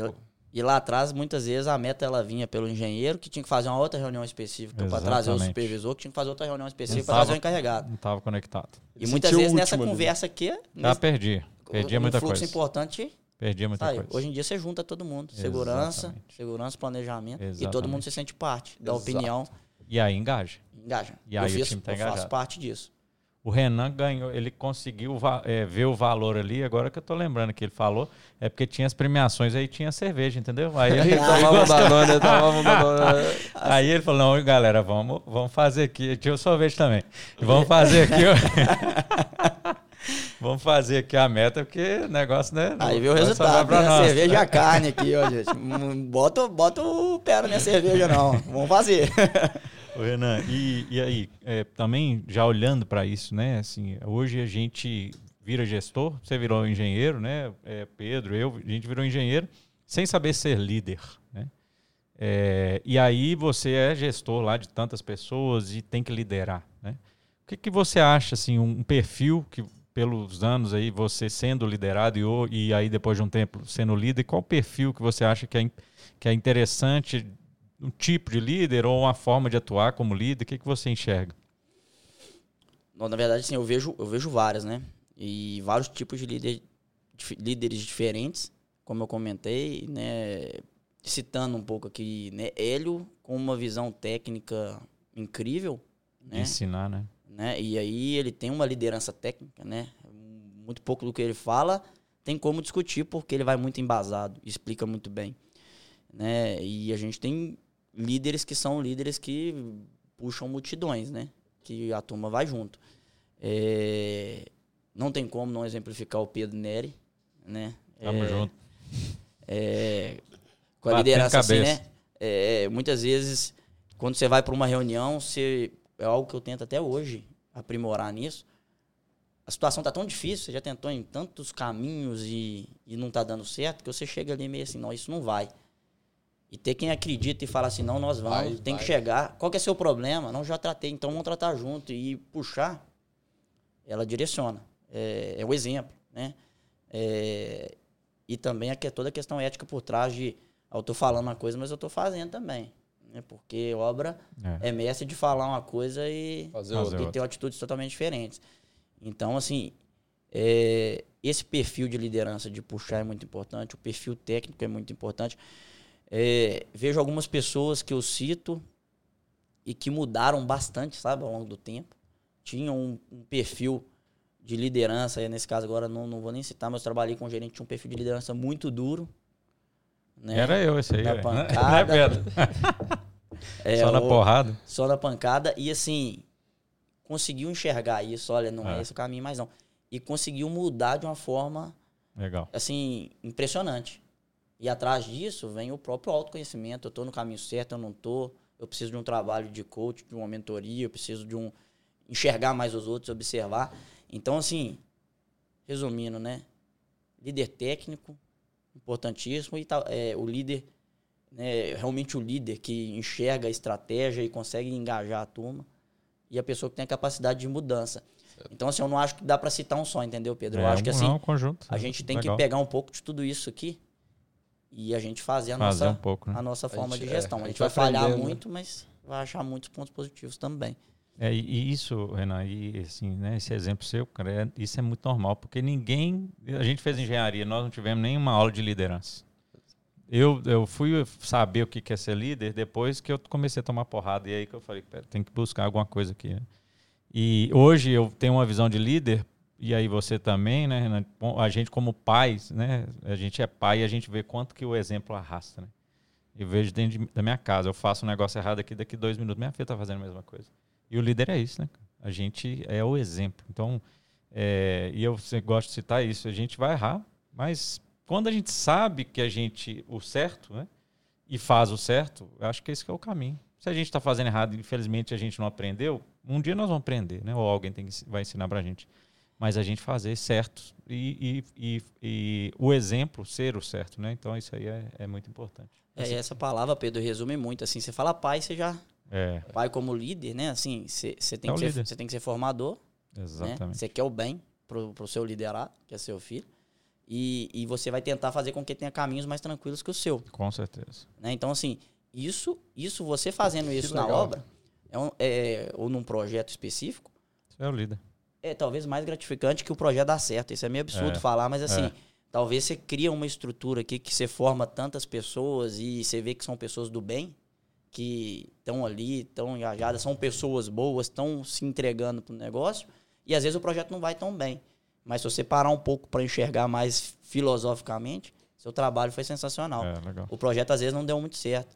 e, lá atrás, muitas vezes, a meta ela vinha pelo engenheiro, que tinha que fazer uma outra reunião específica para trazer o supervisor, que tinha que fazer outra reunião específica para trazer o encarregado. Não estava conectado. E muitas vezes nessa conversa aqui. Já nesse, perdi. Perdi muita fluxo coisa. importante. Perdi muita coisa. Hoje em dia você junta todo mundo. Segurança, Exatamente. segurança, planejamento. Exatamente. E todo mundo se sente parte da Exato. opinião. E aí engaja. Engaja. E aí eu o time tá engajado. faço parte disso. O Renan ganhou, ele conseguiu é, ver o valor ali, agora que eu tô lembrando que ele falou, é porque tinha as premiações, aí tinha cerveja, entendeu? Aí ele tomava Danone, tomava Danone. Aí ele falou, não, galera, vamos, vamos fazer aqui, tinha o sorvete também, vamos fazer aqui, vamos fazer aqui a meta, porque o negócio, né? Aí viu o resultado, né? cerveja e a carne aqui, ó, gente. Bota, bota o pé na minha cerveja não, vamos fazer. Ô, Renan, e, e aí, é, também já olhando para isso, né? Assim, hoje a gente vira gestor, você virou engenheiro, né? É, Pedro, eu, a gente virou engenheiro sem saber ser líder, né? É, e aí você é gestor lá de tantas pessoas e tem que liderar, né? O que, que você acha, assim, um perfil que pelos anos aí você sendo liderado e, e aí depois de um tempo sendo líder, qual perfil que você acha que é, que é interessante, um tipo de líder ou uma forma de atuar como líder? O que, que você enxerga? Na verdade, sim, eu vejo, eu vejo várias, né? E vários tipos de líder, líderes diferentes, como eu comentei, né? Citando um pouco aqui, né? Hélio com uma visão técnica incrível. Né? Ensinar, né? né? E aí ele tem uma liderança técnica, né? Muito pouco do que ele fala tem como discutir porque ele vai muito embasado, explica muito bem, né? E a gente tem líderes que são líderes que puxam multidões, né? Que a turma vai junto. É... Não tem como não exemplificar o Pedro Neri, né? Tamo é... junto. É... Com a Batendo liderança assim, né? É... Muitas vezes, quando você vai para uma reunião, você é algo que eu tento até hoje aprimorar nisso. A situação tá tão difícil, você já tentou em tantos caminhos e, e não tá dando certo, que você chega ali meio assim, não, isso não vai. E ter quem acredita e fala assim, não, nós vamos, vai, tem vai. que chegar. Qual que é seu problema? Não, já tratei, então vamos tratar junto. E puxar, ela direciona. É, é o exemplo, né? É, e também aqui é toda a questão ética por trás de, eu tô falando uma coisa, mas eu tô fazendo também né? Porque obra é, é mestre de falar uma coisa e, Fazer outra. e ter atitudes totalmente diferentes. Então, assim, é, esse perfil de liderança de puxar é muito importante, o perfil técnico é muito importante. É, vejo algumas pessoas que eu cito e que mudaram bastante, sabe, ao longo do tempo. Tinham um, um perfil de liderança, nesse caso agora não, não vou nem citar, mas eu trabalhei com um gerente tinha um perfil de liderança muito duro, né? Era eu esse aí. Na pancada. é, só na porrada? Só na pancada. E assim, conseguiu enxergar isso. Olha, não é, é esse o caminho mais não. E conseguiu mudar de uma forma... Legal. Assim, impressionante. E atrás disso vem o próprio autoconhecimento. Eu estou no caminho certo, eu não estou. Eu preciso de um trabalho de coach, de uma mentoria. Eu preciso de um... Enxergar mais os outros, observar. Então, assim, resumindo, né? Líder técnico, importantíssimo. E tá, é, o líder, né, realmente o líder que enxerga a estratégia e consegue engajar a turma. E a pessoa que tem a capacidade de mudança. Então, assim, eu não acho que dá para citar um só, entendeu, Pedro? Eu é, acho que assim, é um conjunto, a gente tem Legal. que pegar um pouco de tudo isso aqui e a gente fazer a fazer nossa, um pouco, né? a nossa forma a gente, de gestão. É, a, gente a gente vai, vai falhar muito, mas vai achar muitos pontos positivos também. É, e isso, Renan, e assim, né, esse exemplo seu, cara, é, isso é muito normal, porque ninguém. A gente fez engenharia, nós não tivemos nenhuma aula de liderança. Eu, eu fui saber o que é ser líder depois que eu comecei a tomar porrada. E aí que eu falei, pera, tem que buscar alguma coisa aqui. Né? E hoje eu tenho uma visão de líder, e aí você também, né, Renan? A gente, como pais, né? A gente é pai e a gente vê quanto que o exemplo arrasta, né? Eu vejo dentro de, da minha casa, eu faço um negócio errado aqui, daqui dois minutos, minha filha está fazendo a mesma coisa. E o líder é isso, né? A gente é o exemplo. Então, é, e eu gosto de citar isso, a gente vai errar, mas quando a gente sabe que a gente, o certo, né? E faz o certo, eu acho que esse que é o caminho. Se a gente está fazendo errado, infelizmente a gente não aprendeu, um dia nós vamos aprender, né? Ou alguém que, vai ensinar para a gente. Mas a gente fazer certo e, e, e, e, o exemplo ser o certo, né? Então isso aí é, é muito importante. É, essa palavra, Pedro, resume muito. Assim, você fala pai, você já é. Pai como líder, né? Assim, você tem, é que ser, tem que ser formador. Né? Exatamente. Você né? quer o bem pro, pro seu liderado, que é seu filho. E, e você vai tentar fazer com que tenha caminhos mais tranquilos que o seu. Com certeza. Né? Então, assim, isso, isso você fazendo isso na obra, é um, é, ou num projeto específico. Você é o líder. É talvez mais gratificante que o projeto dar certo. Isso é meio absurdo é. falar, mas assim, é. talvez você cria uma estrutura aqui que você forma tantas pessoas e você vê que são pessoas do bem que estão ali, estão engajadas, são pessoas boas, estão se entregando para o negócio, e às vezes o projeto não vai tão bem. Mas se você parar um pouco para enxergar mais filosoficamente, seu trabalho foi sensacional. É, o projeto às vezes não deu muito certo,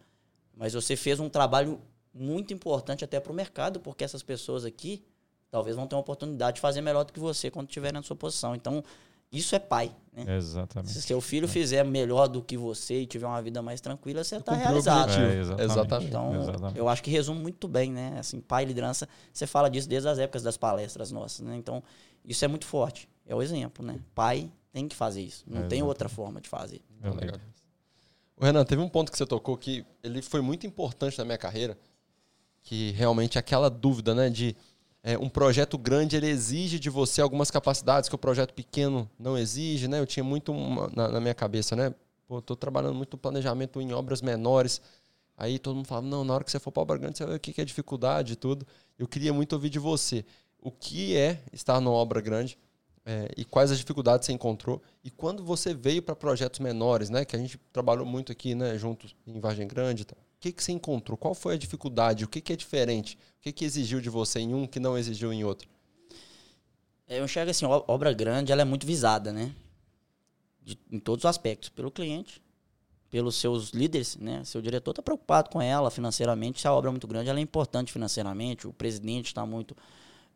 mas você fez um trabalho muito importante até para o mercado, porque essas pessoas aqui talvez vão ter uma oportunidade de fazer melhor do que você quando estiverem na sua posição. Então, isso é pai. Né? Exatamente. Se seu filho é. fizer melhor do que você e tiver uma vida mais tranquila, você está realizado. É, exatamente. exatamente. Então, exatamente. eu acho que resume muito bem, né? Assim, pai e liderança, você fala disso desde as épocas das palestras nossas, né? Então, isso é muito forte. É o exemplo, né? Pai tem que fazer isso. Não é, tem outra forma de fazer. É legal. O Renan, teve um ponto que você tocou que ele foi muito importante na minha carreira, que realmente aquela dúvida, né, de é, um projeto grande ele exige de você algumas capacidades que o projeto pequeno não exige, né? Eu tinha muito uma, na, na, minha cabeça, né? Pô, tô trabalhando muito planejamento em obras menores. Aí todo mundo falava, não, na hora que você for para obra grande, você vai ver o que é dificuldade e tudo. Eu queria muito ouvir de você. O que é estar numa obra grande? É, e quais as dificuldades você encontrou? E quando você veio para projetos menores, né? Que a gente trabalhou muito aqui, né? Juntos em Vargem Grande tal que, que você encontrou? Qual foi a dificuldade? O que, que é diferente? O que, que exigiu de você em um que não exigiu em outro? É, eu enxergo assim, obra grande ela é muito visada, né? De, em todos os aspectos. Pelo cliente, pelos seus líderes, né? Seu diretor está preocupado com ela financeiramente. Se a obra é muito grande, ela é importante financeiramente. O presidente está muito,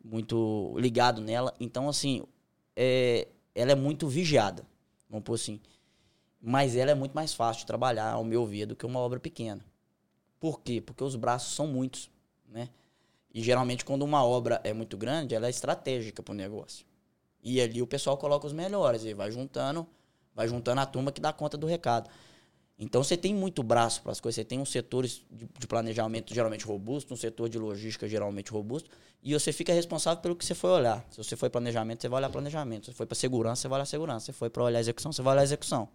muito ligado nela. Então, assim, é, ela é muito vigiada, vamos por assim. Mas ela é muito mais fácil de trabalhar, ao meu ver, do que uma obra pequena. Por quê? Porque os braços são muitos, né? E geralmente quando uma obra é muito grande, ela é estratégica para o negócio. E ali o pessoal coloca os melhores e vai juntando, vai juntando a turma que dá conta do recado. Então você tem muito braço para as coisas, você tem uns setores de, planejamento geralmente robusto, um setor de logística geralmente robusto, e você fica responsável pelo que você foi olhar. Se você foi planejamento, você vai olhar planejamento. Se você foi para segurança, você vai olhar segurança. Se você foi para olhar execução, você vai olhar execução.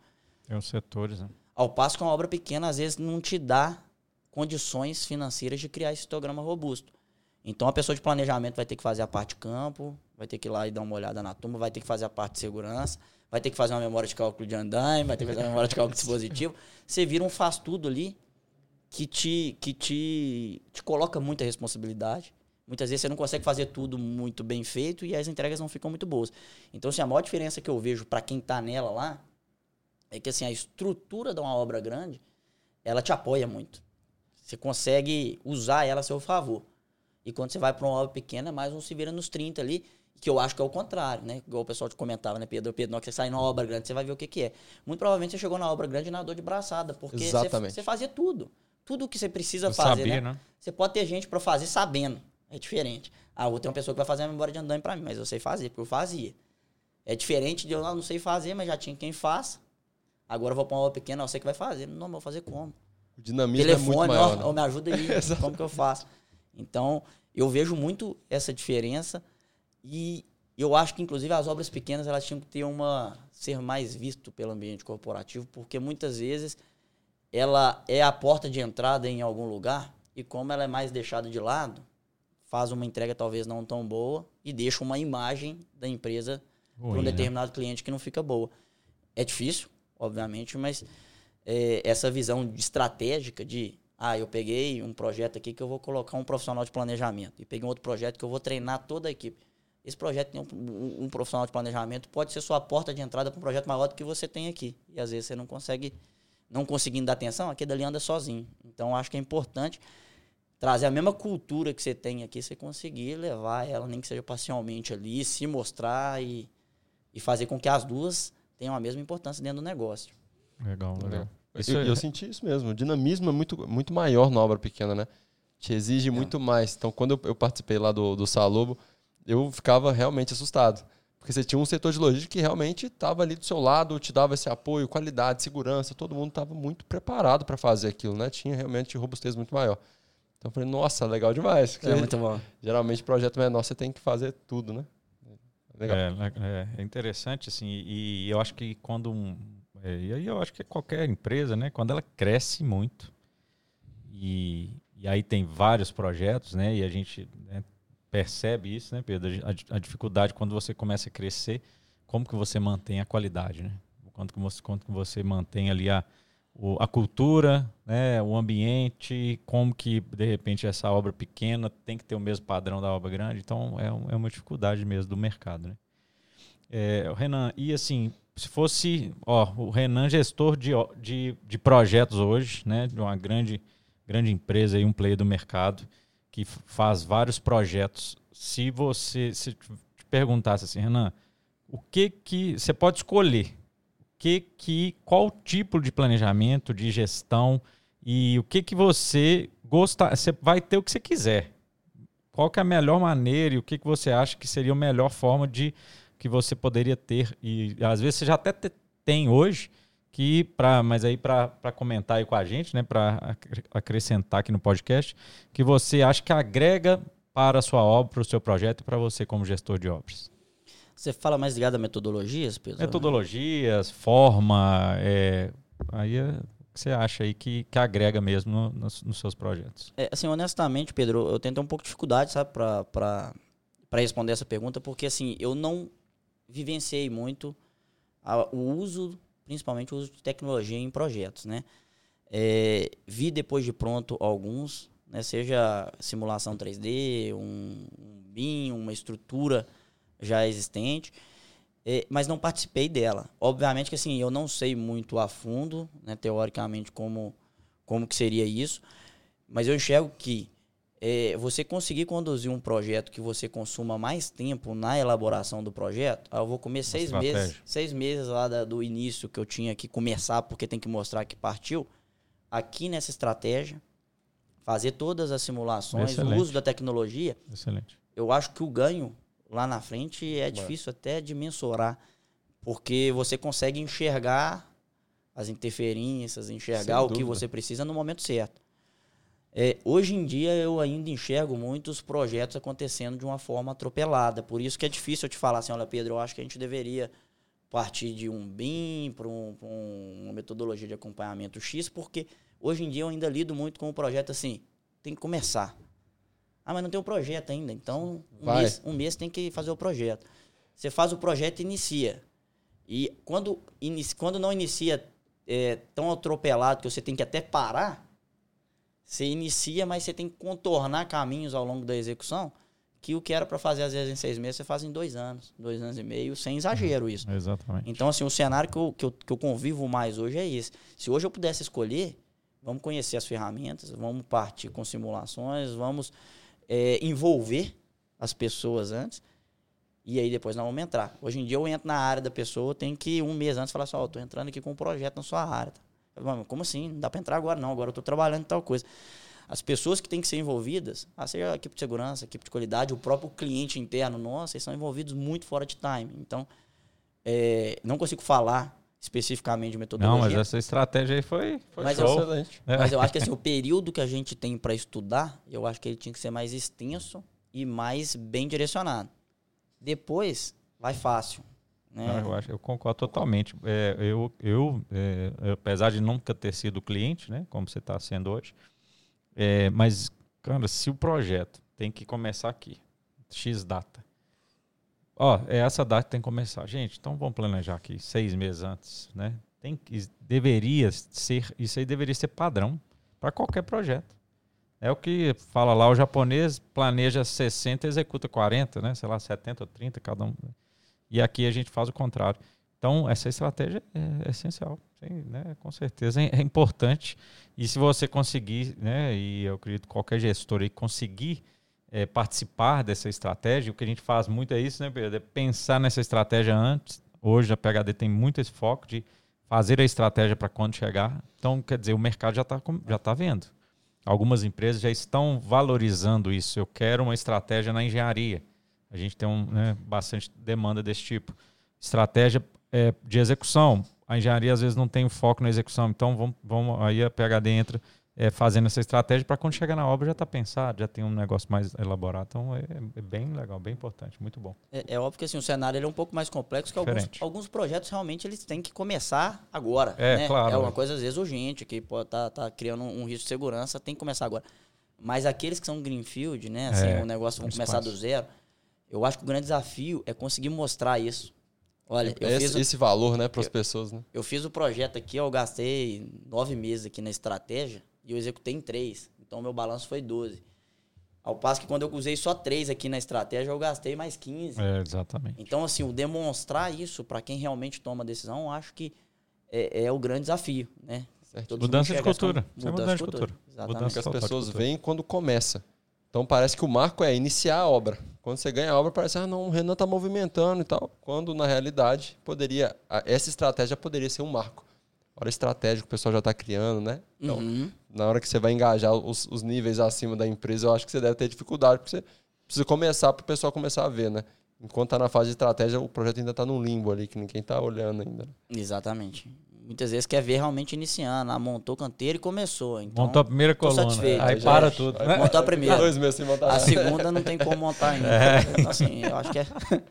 Tem os setores, né? Ao passo que uma obra pequena às vezes não te dá condições financeiras de criar esse histograma robusto. Então a pessoa de planejamento vai ter que fazer a parte de campo, vai ter que ir lá e dar uma olhada na turma, vai ter que fazer a parte de segurança, vai ter que fazer uma memória de cálculo de andaime, vai ter que fazer uma memória de cálculo de dispositivo. Você vira um faz tudo ali que te que te, te coloca muita responsabilidade. Muitas vezes você não consegue fazer tudo muito bem feito e as entregas não ficam muito boas. Então, assim, a maior diferença que eu vejo para quem está nela lá é que assim, a estrutura de uma obra grande, ela te apoia muito. Você consegue usar ela a seu favor. E quando você vai para uma obra pequena, mais um se vira nos 30 ali, que eu acho que é o contrário, né? Igual o pessoal te comentava, né, Pedro? Pedro, na hora que você sai numa obra grande, você vai ver o que, que é. Muito provavelmente você chegou na obra grande e nadou de braçada, porque você, você, fazia tudo. Tudo o que você precisa eu fazer, sabia, né? né? Você pode ter gente para fazer sabendo. É diferente. A outra é uma pessoa que vai fazer a memória de andame para mim, mas eu sei fazer, porque eu fazia. É diferente de eu não sei fazer, mas já tinha quem faça. Agora eu vou para uma obra pequena, eu sei que vai fazer. Não, mas vou fazer como? O dinamismo Telefone, é muito maior. Ó, né? me ajuda aí, como que eu faço? Então, eu vejo muito essa diferença e eu acho que, inclusive, as obras pequenas elas tinham que ter uma ser mais visto pelo ambiente corporativo, porque muitas vezes ela é a porta de entrada em algum lugar e como ela é mais deixada de lado, faz uma entrega talvez não tão boa e deixa uma imagem da empresa para um né? determinado cliente que não fica boa. É difícil, obviamente, mas é, essa visão estratégica de ah, eu peguei um projeto aqui que eu vou colocar um profissional de planejamento e peguei um outro projeto que eu vou treinar toda a equipe. Esse projeto tem um, um, um profissional de planejamento, pode ser sua porta de entrada para um projeto maior do que você tem aqui. E às vezes você não consegue, não conseguindo dar atenção, aquele dali anda sozinho. Então acho que é importante trazer a mesma cultura que você tem aqui, você conseguir levar ela, nem que seja parcialmente ali, se mostrar e, e fazer com que as duas tenham a mesma importância dentro do negócio. Legal, legal. Isso eu, é... eu, senti isso mesmo. O dinamismo é muito, muito maior na obra pequena, né? Te exige é. muito mais. Então, quando eu, eu, participei lá do, do Salobo, eu ficava realmente assustado. Porque você tinha um setor de logística que realmente estava ali do seu lado, te dava esse apoio, qualidade, segurança. Todo mundo estava muito preparado para fazer aquilo, né? Tinha realmente robustez muito maior. Então, eu falei, nossa, legal demais. É muito bom. Geralmente, projeto menor, você tem que fazer tudo, né? Legal. É, é, é interessante, assim, e, e eu acho que quando um, é, e aí eu acho que qualquer empresa, né, quando ela cresce muito e, e aí tem vários projetos, né, e a gente né, percebe isso, né, Pedro, a, a, dificuldade quando você começa a crescer, como que você mantém a qualidade, né? Quanto que você, quanto que você mantém ali a, o, a cultura, né, o ambiente, como que de repente essa obra pequena tem que ter o mesmo padrão da obra grande, então é, é uma dificuldade mesmo do mercado, né? É, Renan, e assim, se fosse ó, o Renan, gestor de, de, de projetos hoje, né, de uma grande, grande empresa e um player do mercado que faz vários projetos. Se você se te perguntasse assim, Renan, o que que você pode escolher? O que que qual tipo de planejamento, de gestão e o que que você gosta, você vai ter o que você quiser. Qual que é a melhor maneira e o que que você acha que seria a melhor forma de que você poderia ter e às vezes você já até tem hoje que para mas aí para comentar aí com a gente né para acrescentar aqui no podcast que você acha que agrega para a sua obra, para o seu projeto e para você como gestor de obras? Você fala mais ligado a metodologias, Pedro? Metodologias, forma, é, aí é, o que você acha aí que, que agrega mesmo no, nos, nos, seus projetos? É, assim, honestamente, Pedro, eu tenho um pouco de dificuldade, sabe, para responder essa pergunta, porque assim, eu não vivenciei muito a, o uso, principalmente o uso de tecnologia em projetos, né? É, vi depois de pronto alguns, né, seja simulação 3D, um, um BIM, uma estrutura já existente, é, mas não participei dela. Obviamente que assim, eu não sei muito a fundo, né, teoricamente, como, como que seria isso, mas eu enxergo que é, você conseguir conduzir um projeto que você consuma mais tempo na elaboração do projeto, eu vou comer seis meses, seis meses lá da, do início que eu tinha que começar, porque tem que mostrar que partiu, aqui nessa estratégia, fazer todas as simulações, Excelente. o uso da tecnologia, Excelente. eu acho que o ganho lá na frente é difícil até de mensurar, porque você consegue enxergar as interferências, enxergar o que você precisa no momento certo. É, hoje em dia eu ainda enxergo muitos projetos acontecendo de uma forma atropelada, por isso que é difícil eu te falar assim, olha Pedro, eu acho que a gente deveria partir de um BIM para um, um, uma metodologia de acompanhamento X, porque hoje em dia eu ainda lido muito com o projeto assim, tem que começar. Ah, mas não tem o um projeto ainda. Então, um mês, um mês tem que fazer o projeto. Você faz o projeto e inicia. E quando, inicia, quando não inicia é, tão atropelado que você tem que até parar, você inicia, mas você tem que contornar caminhos ao longo da execução que o que era para fazer às vezes em seis meses, você faz em dois anos, dois anos e meio, sem exagero isso. Exatamente. Então, assim, o cenário que eu, que eu, que eu convivo mais hoje é esse. Se hoje eu pudesse escolher, vamos conhecer as ferramentas, vamos partir com simulações, vamos é, envolver as pessoas antes. E aí depois nós vamos entrar. Hoje em dia eu entro na área da pessoa, tem que um mês antes falar assim, ó, oh, tô entrando aqui com um projeto na sua área. Como assim? Não dá para entrar agora não, agora eu tô trabalhando em tal coisa. As pessoas que têm que ser envolvidas, ah, seja a equipe de segurança, a equipe de qualidade, o próprio cliente interno nosso, eles são envolvidos muito fora de time. Então, é, não consigo falar especificamente de metodologia. Não, mas essa estratégia aí foi, foi mas show. Eu, excelente. É. Mas eu acho que assim, o período que a gente tem para estudar, eu acho que ele tinha que ser mais extenso e mais bem direcionado. Depois, vai fácil. Né? Não, eu, acho, eu concordo totalmente. É, eu, eu é, apesar de nunca ter sido cliente, né, como você está sendo hoje, é, mas, cara, se o projeto tem que começar aqui, X data, Ó, é essa data que tem que começar. Gente, então vamos planejar aqui seis meses antes, né? Tem que, deveria ser, isso aí deveria ser padrão para qualquer projeto. É o que fala lá, o japonês planeja 60 executa 40, né? Sei lá, 70 ou 30 cada um. E aqui a gente faz o contrário. Então, essa estratégia é, é essencial, sim, né? com certeza é, é, importante. E se você conseguir, né, e eu acredito que qualquer gestor aí conseguir é, participar dessa estratégia. O que a gente faz muito é isso, né, Pedro? É pensar nessa estratégia antes. Hoje a PHD tem muito esse foco de fazer a estratégia para quando chegar. Então, quer dizer, o mercado já está já tá vendo. Algumas empresas já estão valorizando isso. Eu quero uma estratégia na engenharia. A gente tem um, né, bastante demanda desse tipo. Estratégia é, de execução. A engenharia às vezes não tem foco na execução. Então, vamos, vamos aí a PHD entra é, fazendo essa estratégia para quando chegar na obra já está pensado, já tem um negócio mais elaborado. Então é, é, bem legal, bem importante, muito bom. É, é óbvio que assim, o cenário é um pouco mais complexo que alguns, alguns projetos realmente eles têm que começar agora. É, né? claro. É uma coisa às vezes urgente, que pode estar tá, tá criando um, um, risco de segurança, tem que começar agora. Mas aqueles que são greenfield, né? Assim, é, o negócio vão começar do zero. Eu acho que o grande desafio é conseguir mostrar isso. Olha, eu esse, fiz o, esse valor, né, para as pessoas, né? Eu fiz o projeto aqui, eu gastei nove meses aqui na estratégia e eu executei em três. Então meu balanço foi 12. Ao passo que quando eu usei só três aqui na estratégia, eu gastei mais 15. É, exatamente. Então, assim, o demonstrar isso para quem realmente toma a decisão, eu acho que é, é o grande desafio, né? Mudança de cultura. Mudança, mudança de cultura. cultura. Exatamente. Mudança que as pessoas veem quando começa. Então parece que o marco é iniciar a obra. Quando você ganha a obra, parece, ah, não, o Renan está movimentando e tal. Quando, na realidade, poderia. Essa estratégia poderia ser um marco hora estratégica que o pessoal já está criando, né? Então, uhum. na hora que você vai engajar os, os, níveis acima da empresa, eu acho que você deve ter dificuldade, porque você precisa começar para o pessoal começar a ver, né? Enquanto está na fase de estratégia, o projeto ainda está num limbo ali, que ninguém está olhando ainda. Exatamente. Muitas vezes quer ver realmente iniciando. Ah, montou canteiro e começou. Então, Montou a primeira tô coluna. satisfeito, Aí já. para tudo. né? montou a primeira. Dois meses sem montar A segunda não tem como montar ainda. É. Então, assim, eu acho que é.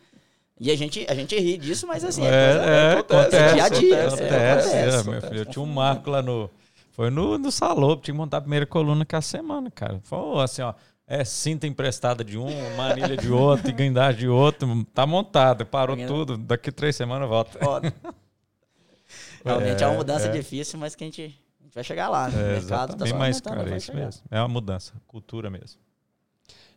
E a gente, a gente ri disso, mas assim, É, coisa- é, acontece, acontece. dia a dia, Acontece, é, é, acontece. meu filho. Eu tinha um marco lá no. Foi no, no Salop, tinha que montar a primeira coluna que a semana, cara. Foi assim, ó. É cinta emprestada de um, manilha de outro, e guindagem de outro. Tá montado, parou Guinda- tudo. Daqui três semanas volta. foda. Realmente é, uma mudança é. difícil, mas que a gente, a gente vai chegar lá. Né? É, o mercado tá mas, aumentando, cara, é isso chegar. mesmo. É uma mudança, cultura mesmo.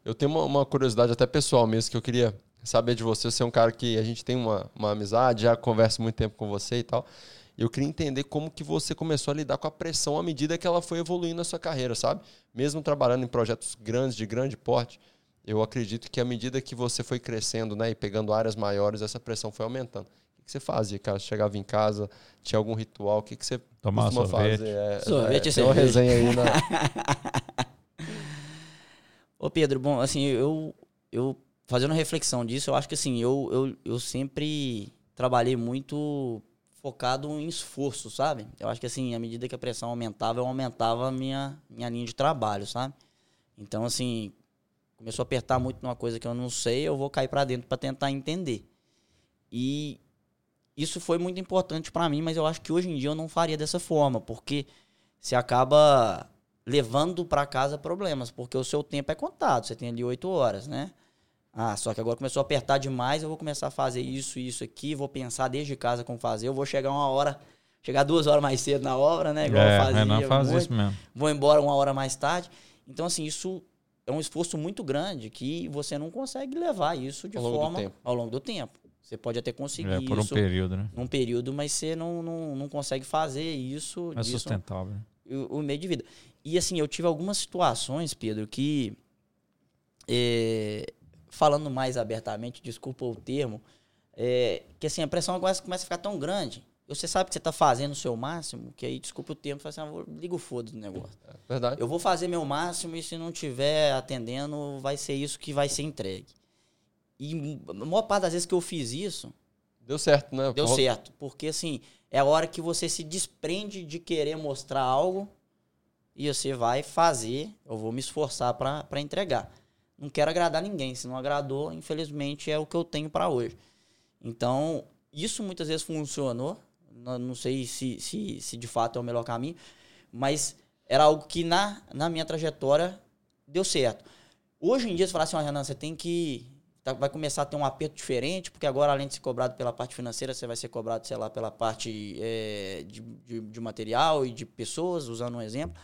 Eu tenho uma, uma curiosidade até pessoal mesmo que eu queria saber de você. Você é um cara que a gente tem uma, uma amizade, já converso muito tempo com você e tal. Eu queria entender como que você começou a lidar com a pressão à medida que ela foi evoluindo na sua carreira, sabe? Mesmo trabalhando em projetos grandes, de grande porte, eu acredito que à medida que você foi crescendo né, e pegando áreas maiores, essa pressão foi aumentando. O que você fazia, cara? Você chegava em casa, tinha algum ritual? O que que você Tomar costuma sorvete. fazer? É, Sorvete é, e tem uma resenha aí, né? Ô Pedro, bom, assim, eu, eu fazendo uma reflexão disso, eu acho que assim, eu, eu, eu sempre trabalhei muito focado em esforço, sabe? Eu acho que assim, à medida que a pressão aumentava, eu aumentava a minha, minha linha de trabalho, sabe? Então, assim, começou a apertar muito numa coisa que eu não sei, eu vou cair pra dentro pra tentar entender. E isso foi muito importante pra mim, mas eu acho que hoje em dia eu não faria dessa forma, porque você acaba levando pra casa problemas, porque o seu tempo é contado, você tem ali oito horas, né? Ah, só que agora começou a apertar demais, eu vou começar a fazer isso, isso aqui, vou pensar desde casa como fazer, eu vou chegar uma hora, chegar duas horas mais cedo na obra, né? Igual eu é, fazia Renan faz muito isso mesmo. vou embora uma hora mais tarde. Então, assim, isso é um esforço muito grande que você não consegue levar isso de Ao longo do forma tempo. ao longo do tempo. Você pode até conseguir É, por um isso período, né? num período, mas você não, não, não consegue fazer isso É disso sustentável. né? o, o meio de vida. E assim, eu tive algumas situações, Pedro, que é, falando mais abertamente, desculpa o termo, é, que assim, a pressão começa, começa a ficar tão grande. Você sabe que você está fazendo o seu máximo, que aí, desculpa o termo, você fala assim, ah, vou- liga o foda do negócio. Verdade. Eu vou fazer meu máximo e se não tiver atendendo, vai ser isso que vai ser entregue. E a maior parte das vezes que eu fiz isso, Deu certo, né? deu certo. Porque assim, é a hora que você se desprende de querer mostrar algo e você vai fazer, eu vou me esforçar para entregar. Não quero agradar ninguém, se não agradou, infelizmente é o que eu tenho para hoje. Então, isso muitas vezes funcionou, não sei se, se, se de fato é o melhor caminho, mas era algo que na, na minha trajetória deu certo. Hoje em dia, você fala assim, ó, Renan, você tem que. Tá- vai começar a ter um aperto diferente, porque agora, além de ser cobrado pela parte financeira, você vai ser cobrado, sei lá, pela parte eh, de, de, de material e de pessoas, usando um exemplo.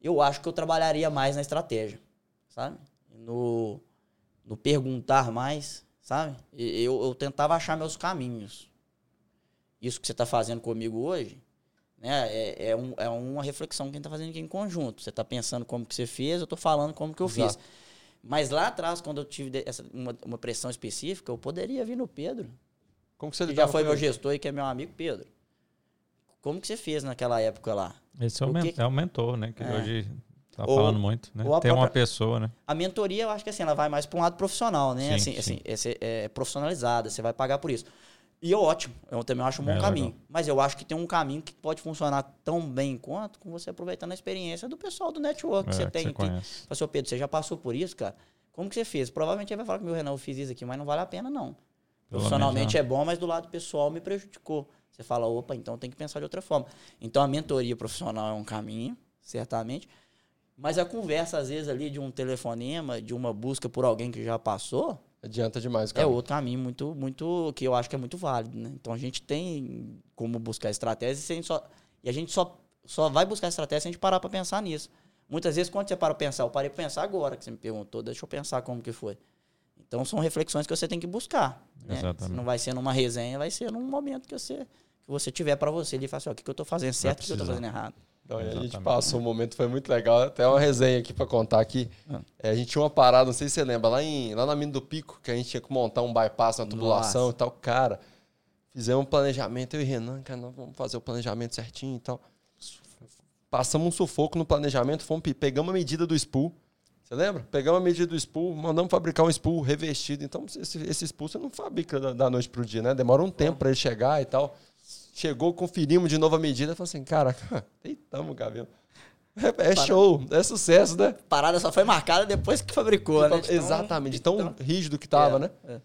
Eu acho que eu trabalharia mais na estratégia, sabe? No, no perguntar mais, sabe? Eu, eu tentava achar meus caminhos. Isso que você está fazendo comigo hoje, né? É, é, um- é uma reflexão que a gente está fazendo aqui em conjunto. Você está pensando como que você fez, eu estou falando como que eu Exato. fiz. Mas lá atrás, quando eu tive essa, uma, uma pressão específica, eu poderia vir no Pedro, Como que você que já foi meu gestor e que é meu amigo Pedro. Como que você fez naquela época lá? Esse é o, O que men- que- é o mentor, né? Que É. hoje tá Ou- falando muito, né? Tem uma própria- pessoa, né? A mentoria, eu acho que assim, ela vai mais para um lado profissional, né? Sim, assim, sim. assim, é, é profissionalizada, você vai pagar por isso. E é ótimo, eu também acho um bom É, caminho. legal. Mas eu acho que tem um caminho que pode funcionar tão bem quanto com você aproveitando a experiência do pessoal do network que É, você que tem. você que. Fala "Ô, Pedro, você já passou por isso, cara? Como que você fez? Provavelmente ele vai falar que meu Renan, eu fiz isso aqui, mas não vale a pena, não. Profissionalmente menos, é bom, mas do lado pessoal me prejudicou. Você fala, opa, então tem que pensar de outra forma. Então a mentoria profissional é um caminho, certamente. Mas a conversa, às vezes, ali de um telefonema, de uma busca por alguém que já passou, Adianta demais, é cara. outro caminho muito, muito, que eu acho que é muito válido, né? Então a gente tem como buscar estratégias e a gente só, e a gente só, só vai buscar estratégia se a gente parar para pensar nisso. Muitas vezes, quando você para pra pensar, eu parei para pensar agora que você me perguntou, deixa eu pensar como que foi. Então são reflexões que você tem que buscar. Né? Exatamente. Não vai ser numa resenha, vai ser num momento que você, que você tiver para você ali e falar assim, ó, o que, que eu tô fazendo certo, o que, eu tô fazendo errado. Então, a gente passou um momento, foi muito legal. Até uma resenha aqui pra contar aqui. Ah. É, a gente tinha uma parada, não sei se você lembra, lá, em, lá na Mina do Pico, que a gente tinha que montar um bypass na tubulação Nossa. e tal. Cara, fizemos um planejamento, eu e Renan, cara, nós vamos fazer o planejamento certinho e tal. Passamos um sufoco no planejamento, fomos, pe- pegamos a medida do spool. Você lembra? Pegamos a medida do spool, mandamos fabricar um spool revestido. Então, esse, esse spool você não fabrica da, da noite pro dia, né? Demora um tempo pra ele chegar e tal. Chegou, conferimos de novo a medida, falou assim, cara, deitamos o cabelo. É, é show, é sucesso, né? A parada só foi marcada depois que fabricou, né? Então, Exatamente, tão, tão rígido que tava, é, né? É.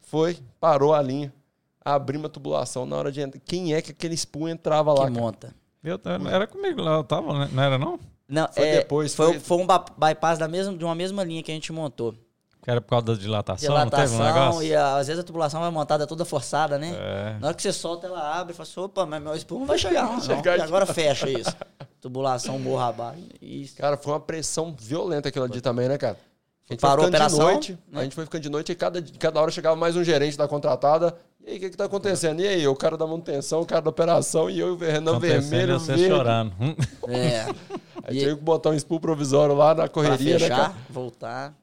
Foi, parou a linha, abrimos a tubulação na hora de entrar. Quem é que aquele spoon entrava lá? Que monta. Eu, era comigo lá, eu tava, né? não era não? Não, foi é, depois. Foi, foi... foi um bypass da mesma, de uma mesma linha que a gente montou. Que era por causa da dilatação, dilatação não teve um negócio? e às vezes a tubulação vai montada toda forçada, né? É. Na hora que você solta, ela abre e fala assim, opa, mas meu espuma não vai chegar, não. chegar não. agora fecha isso. Tubulação morra abaixo. Isso. Cara, foi uma pressão violenta aquilo ali também, né, cara? A gente Parou a operação, de noite, né? a gente foi ficando de noite e cada, cada hora chegava mais um gerente da contratada. E aí, o que que tá acontecendo? E aí, o cara da manutenção, o cara da operação e eu e o Renan Vermelho. você verde. chorando. É. Aí e... tive que botar um spool provisório lá na correria, pra fechar, né, cara? voltar.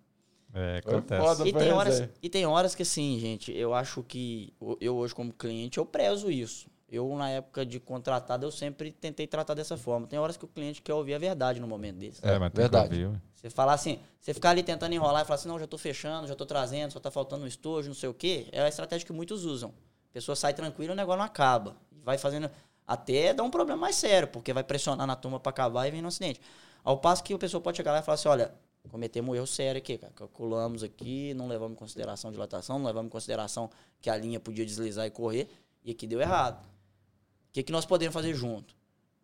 É, acontece. Foda, e, tem horas, e tem horas que, assim, gente, eu acho que eu hoje, como cliente, eu prezo isso. Eu, na época de contratado, eu sempre tentei tratar dessa forma. Tem horas que o cliente quer ouvir a verdade no momento desse. É, mas verdade. Você falar assim, você ficar ali tentando enrolar e falar assim, não, já estou fechando, já estou trazendo, só está faltando um estojo, não sei o quê, é a estratégia que muitos usam. A pessoa sai tranquila, o negócio não acaba. Vai fazendo. Até dá um problema mais sério, porque vai pressionar na turma para acabar e vem no acidente. Ao passo que a pessoa pode chegar lá e falar assim: olha, cometemos um erro sério aqui, cara. Calculamos aqui, não levamos em consideração dilatação, não levamos em consideração que a linha podia deslizar e correr, e aqui deu errado. O que, que nós podemos fazer junto?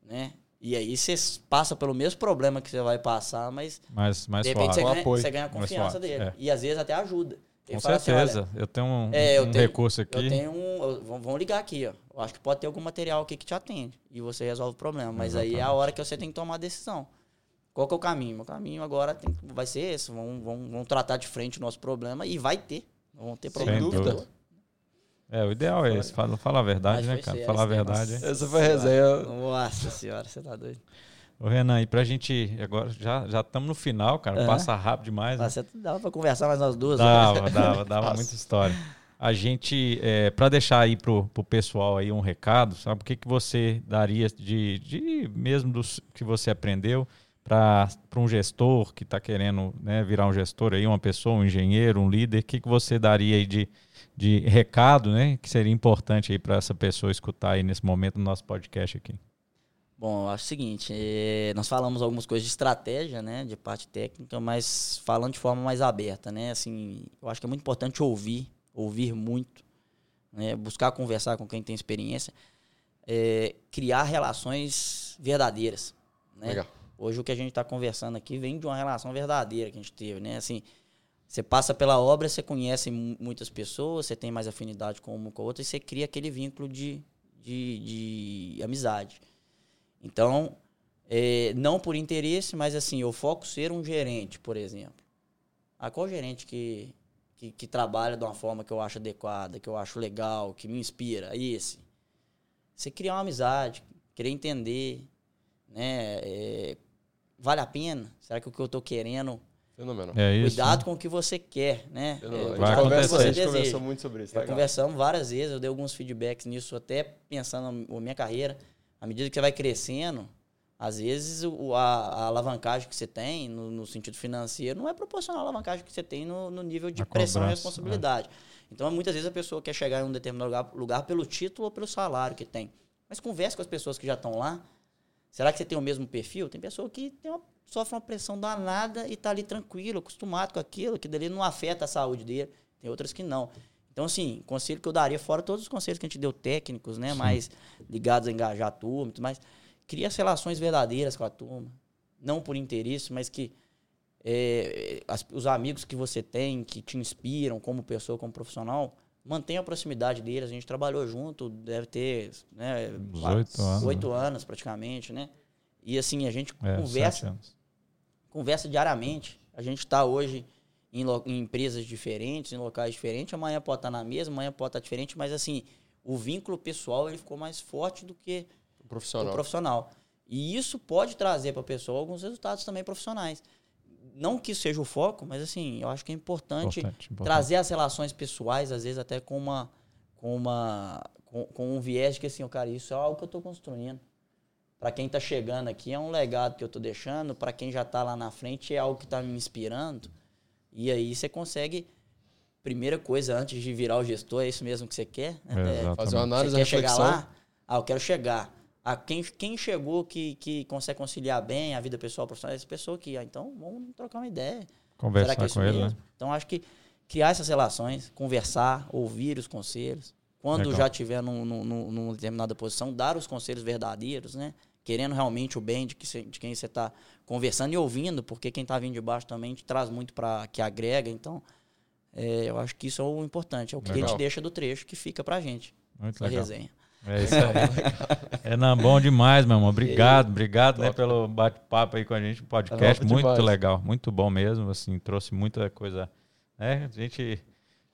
Né? E aí você passa pelo mesmo problema que você vai passar, mas mais, mais de repente você ganha, você ganha, a confiança dele. É. E às vezes até ajuda. Ele Com assim, certeza. Assim, eu tenho um, é, eu um tenho, recurso aqui. Eu tenho um. Vamos ligar aqui, ó. Eu acho que pode ter algum material aqui que te atende. E você resolve o problema. Mas Exatamente. aí é a hora que você tem que tomar a decisão. Qual que é o caminho? O caminho agora tem, vai ser esse. Vamos, vamos, vamos tratar de frente o nosso problema e vai ter. Vão ter problema. Sem dúvida. É, o ideal é esse. Fala, fala a verdade, né, cara? Falar a verdade. Essa foi a resenha. Nossa senhora, você tá doido. Ô, Renan, e pra gente. Agora já já estamos no final, cara. Uhum. Passa rápido demais. Né? Você dava pra conversar mais umas duas Dava, né? dava, dava muita história. A gente, é, para deixar aí pro, pro pessoal aí um recado, sabe? O que, que você daria de, de mesmo dos que você aprendeu para um gestor que está querendo né, virar um gestor aí, uma pessoa, um engenheiro, um líder, o que, que você daria aí de, de recado, né? Que seria importante aí para essa pessoa escutar aí nesse momento no nosso podcast aqui? Bom, eu acho o seguinte, é, nós falamos algumas coisas de estratégia, né, de parte técnica, mas falando de forma mais aberta, né, assim, eu acho que é muito importante ouvir, ouvir muito, né, buscar conversar com quem tem experiência, é, criar relações verdadeiras, né. Legal. Hoje o que a gente está conversando aqui vem de uma relação verdadeira que a gente teve, né, assim, você passa pela obra, você conhece muitas pessoas, você tem mais afinidade com uma com a outra e você cria aquele vínculo de, de, de amizade. Então, é, não por interesse, mas assim, eu foco ser um gerente, por exemplo. Ah, qual gerente que, que, que, trabalha de uma forma que eu acho adequada, que eu acho legal, que me inspira? Esse. Você criar uma amizade, querer entender, né? É, vale a pena? Será que o que eu estou querendo... Fenômeno. É isso, Cuidado né? com o que você quer, né? É, a, gente conversou muito sobre isso. Já conversamos várias vezes, eu dei alguns feedbacks nisso, até pensando na minha carreira à medida que você vai crescendo, às vezes o, a, a, alavancagem que você tem no, no, sentido financeiro não é proporcional à alavancagem que você tem no, no nível de a pressão cobrança, e responsabilidade. É. Então, muitas vezes a pessoa quer chegar em um determinado lugar, lugar pelo título ou pelo salário que tem. Mas converse com as pessoas que já estão lá. Será que você tem o mesmo perfil? Tem pessoa que tem uma, sofre uma pressão danada e está ali tranquilo, acostumado com aquilo, que dali não afeta a saúde dele. Tem outras que não. Então, assim, conselho que eu daria, fora todos os conselhos que a gente deu técnicos, né? Sim. Mais ligados a engajar a turma e tudo mais. Cria as relações verdadeiras com a turma. Não por interesse, mas que é, as, os amigos que você tem, que te inspiram como pessoa, como profissional, mantenha a proximidade deles. A gente trabalhou junto, deve ter né, oito anos, oito né? anos praticamente, né? E assim, a gente é, conversa, conversa diariamente. A gente está hoje em, em, empresas diferentes, em locais diferentes. Amanhã pode estar na mesma, amanhã pode estar diferente, mas assim, o vínculo pessoal ele ficou mais forte do que o profissional. O profissional. E isso pode trazer para a pessoa alguns resultados também profissionais. Não que isso seja o foco, mas assim, eu acho que é importante, importante, importante. trazer as relações pessoais, às vezes até com uma com uma com, com um viés de que assim, cara, isso é algo que eu estou construindo. Para quem está chegando aqui é um legado que eu estou deixando, para quem já está lá na frente é algo que está me inspirando. E aí você consegue primeira coisa antes de virar o gestor, é isso mesmo que você quer? né? É, Fazer uma você análise, quer chegar lá? Ah, eu quero chegar. Ah, quem, quem chegou que, que consegue conciliar bem a vida pessoal profissional? Essa pessoa que, ah, então vamos trocar uma ideia. Conversar Será que é com ele, né? Então acho que criar essas relações, conversar, ouvir os conselhos. Quando Legal. já estiver num, num, num- numa determinada posição, dar os conselhos verdadeiros, né? Querendo realmente o bem de, que cê- de quem você está conversando e ouvindo, porque quem está vindo de baixo também te traz muito para que agrega. Então, é, eu acho que isso é o importante, é o que a Legal. gente deixa do trecho que fica pra gente, Muito legal. resenha. É isso aí. É não, bom demais, meu irmão. Obrigado, obrigado né, pelo bate-papo aí com a gente, o podcast. Top Muito legal, muito bom mesmo. Assim, trouxe muita coisa. Né? A gente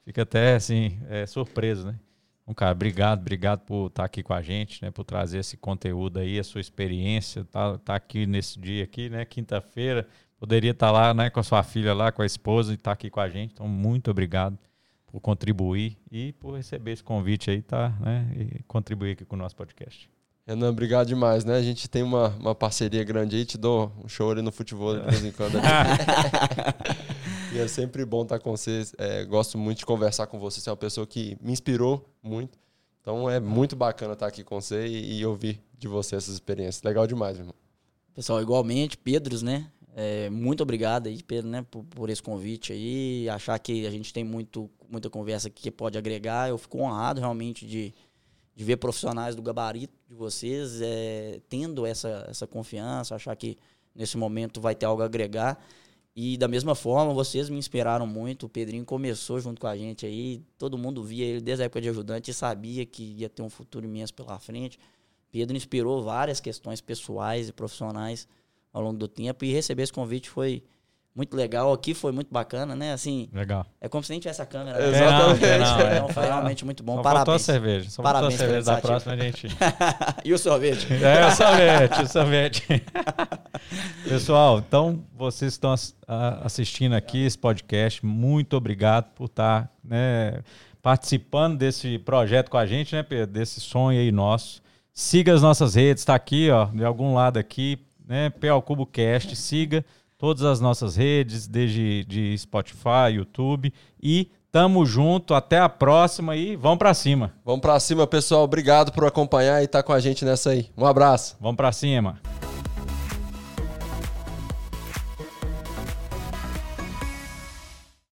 fica até assim, é, surpreso, né? Então, cara, obrigado, obrigado por estar aqui com a gente, né? Por trazer esse conteúdo aí, a sua experiência, tá, tá aqui nesse dia aqui, né? Quinta-feira. Poderia estar lá, né, com a sua filha lá, com a esposa e estar aqui com a gente. Então, muito obrigado por contribuir e por receber esse convite aí, tá, né? E contribuir aqui com o nosso podcast. Renan, obrigado demais, né? A gente tem uma, uma parceria grande aí, te dou um show ali no futebol de vez em quando. e é sempre bom estar com você. É, gosto muito de conversar com você. Você é uma pessoa que me inspirou muito. Então é muito bacana estar aqui com você e, e ouvir de você essas experiências. Legal demais, meu irmão. Pessoal, igualmente, Pedros, né? É, muito obrigado aí, Pedro, né, por, por esse convite aí. Achar que a gente tem muito, muita conversa aqui que pode agregar. Eu fico honrado realmente de, de ver profissionais do gabarito de vocês é, tendo essa, essa confiança, achar que nesse momento vai ter algo a agregar. E da mesma forma, vocês me inspiraram muito. O Pedrinho começou junto com a gente aí. Todo mundo via ele desde a época de ajudante e sabia que ia ter um futuro imenso pela frente. Pedro inspirou várias questões pessoais e profissionais ao longo do tempo e receber esse convite foi muito legal. Aqui foi muito bacana, né? Assim, Legal. é como se nem tivesse a câmera. né? Exatamente. É, não, é. Então foi realmente muito bom. Só faltou a Parabéns. cerveja. Só Parabéns a cerveja da próxima, gente. e o sorvete? É, o sorvete, o sorvete. Pessoal, então vocês estão assistindo aqui esse podcast, muito obrigado por estar né, participando desse projeto com a gente, né, Pedro? Desse sonho aí nosso. Siga as nossas redes, está aqui, ó, de algum lado aqui, né? PL Cubo Cast, siga todas as nossas redes, desde de Spotify, YouTube e tamo junto, até a próxima e vamos para cima. Vamos pra cima, pessoal. Obrigado por acompanhar e estar com a gente nessa aí. Um abraço. Vamos para cima.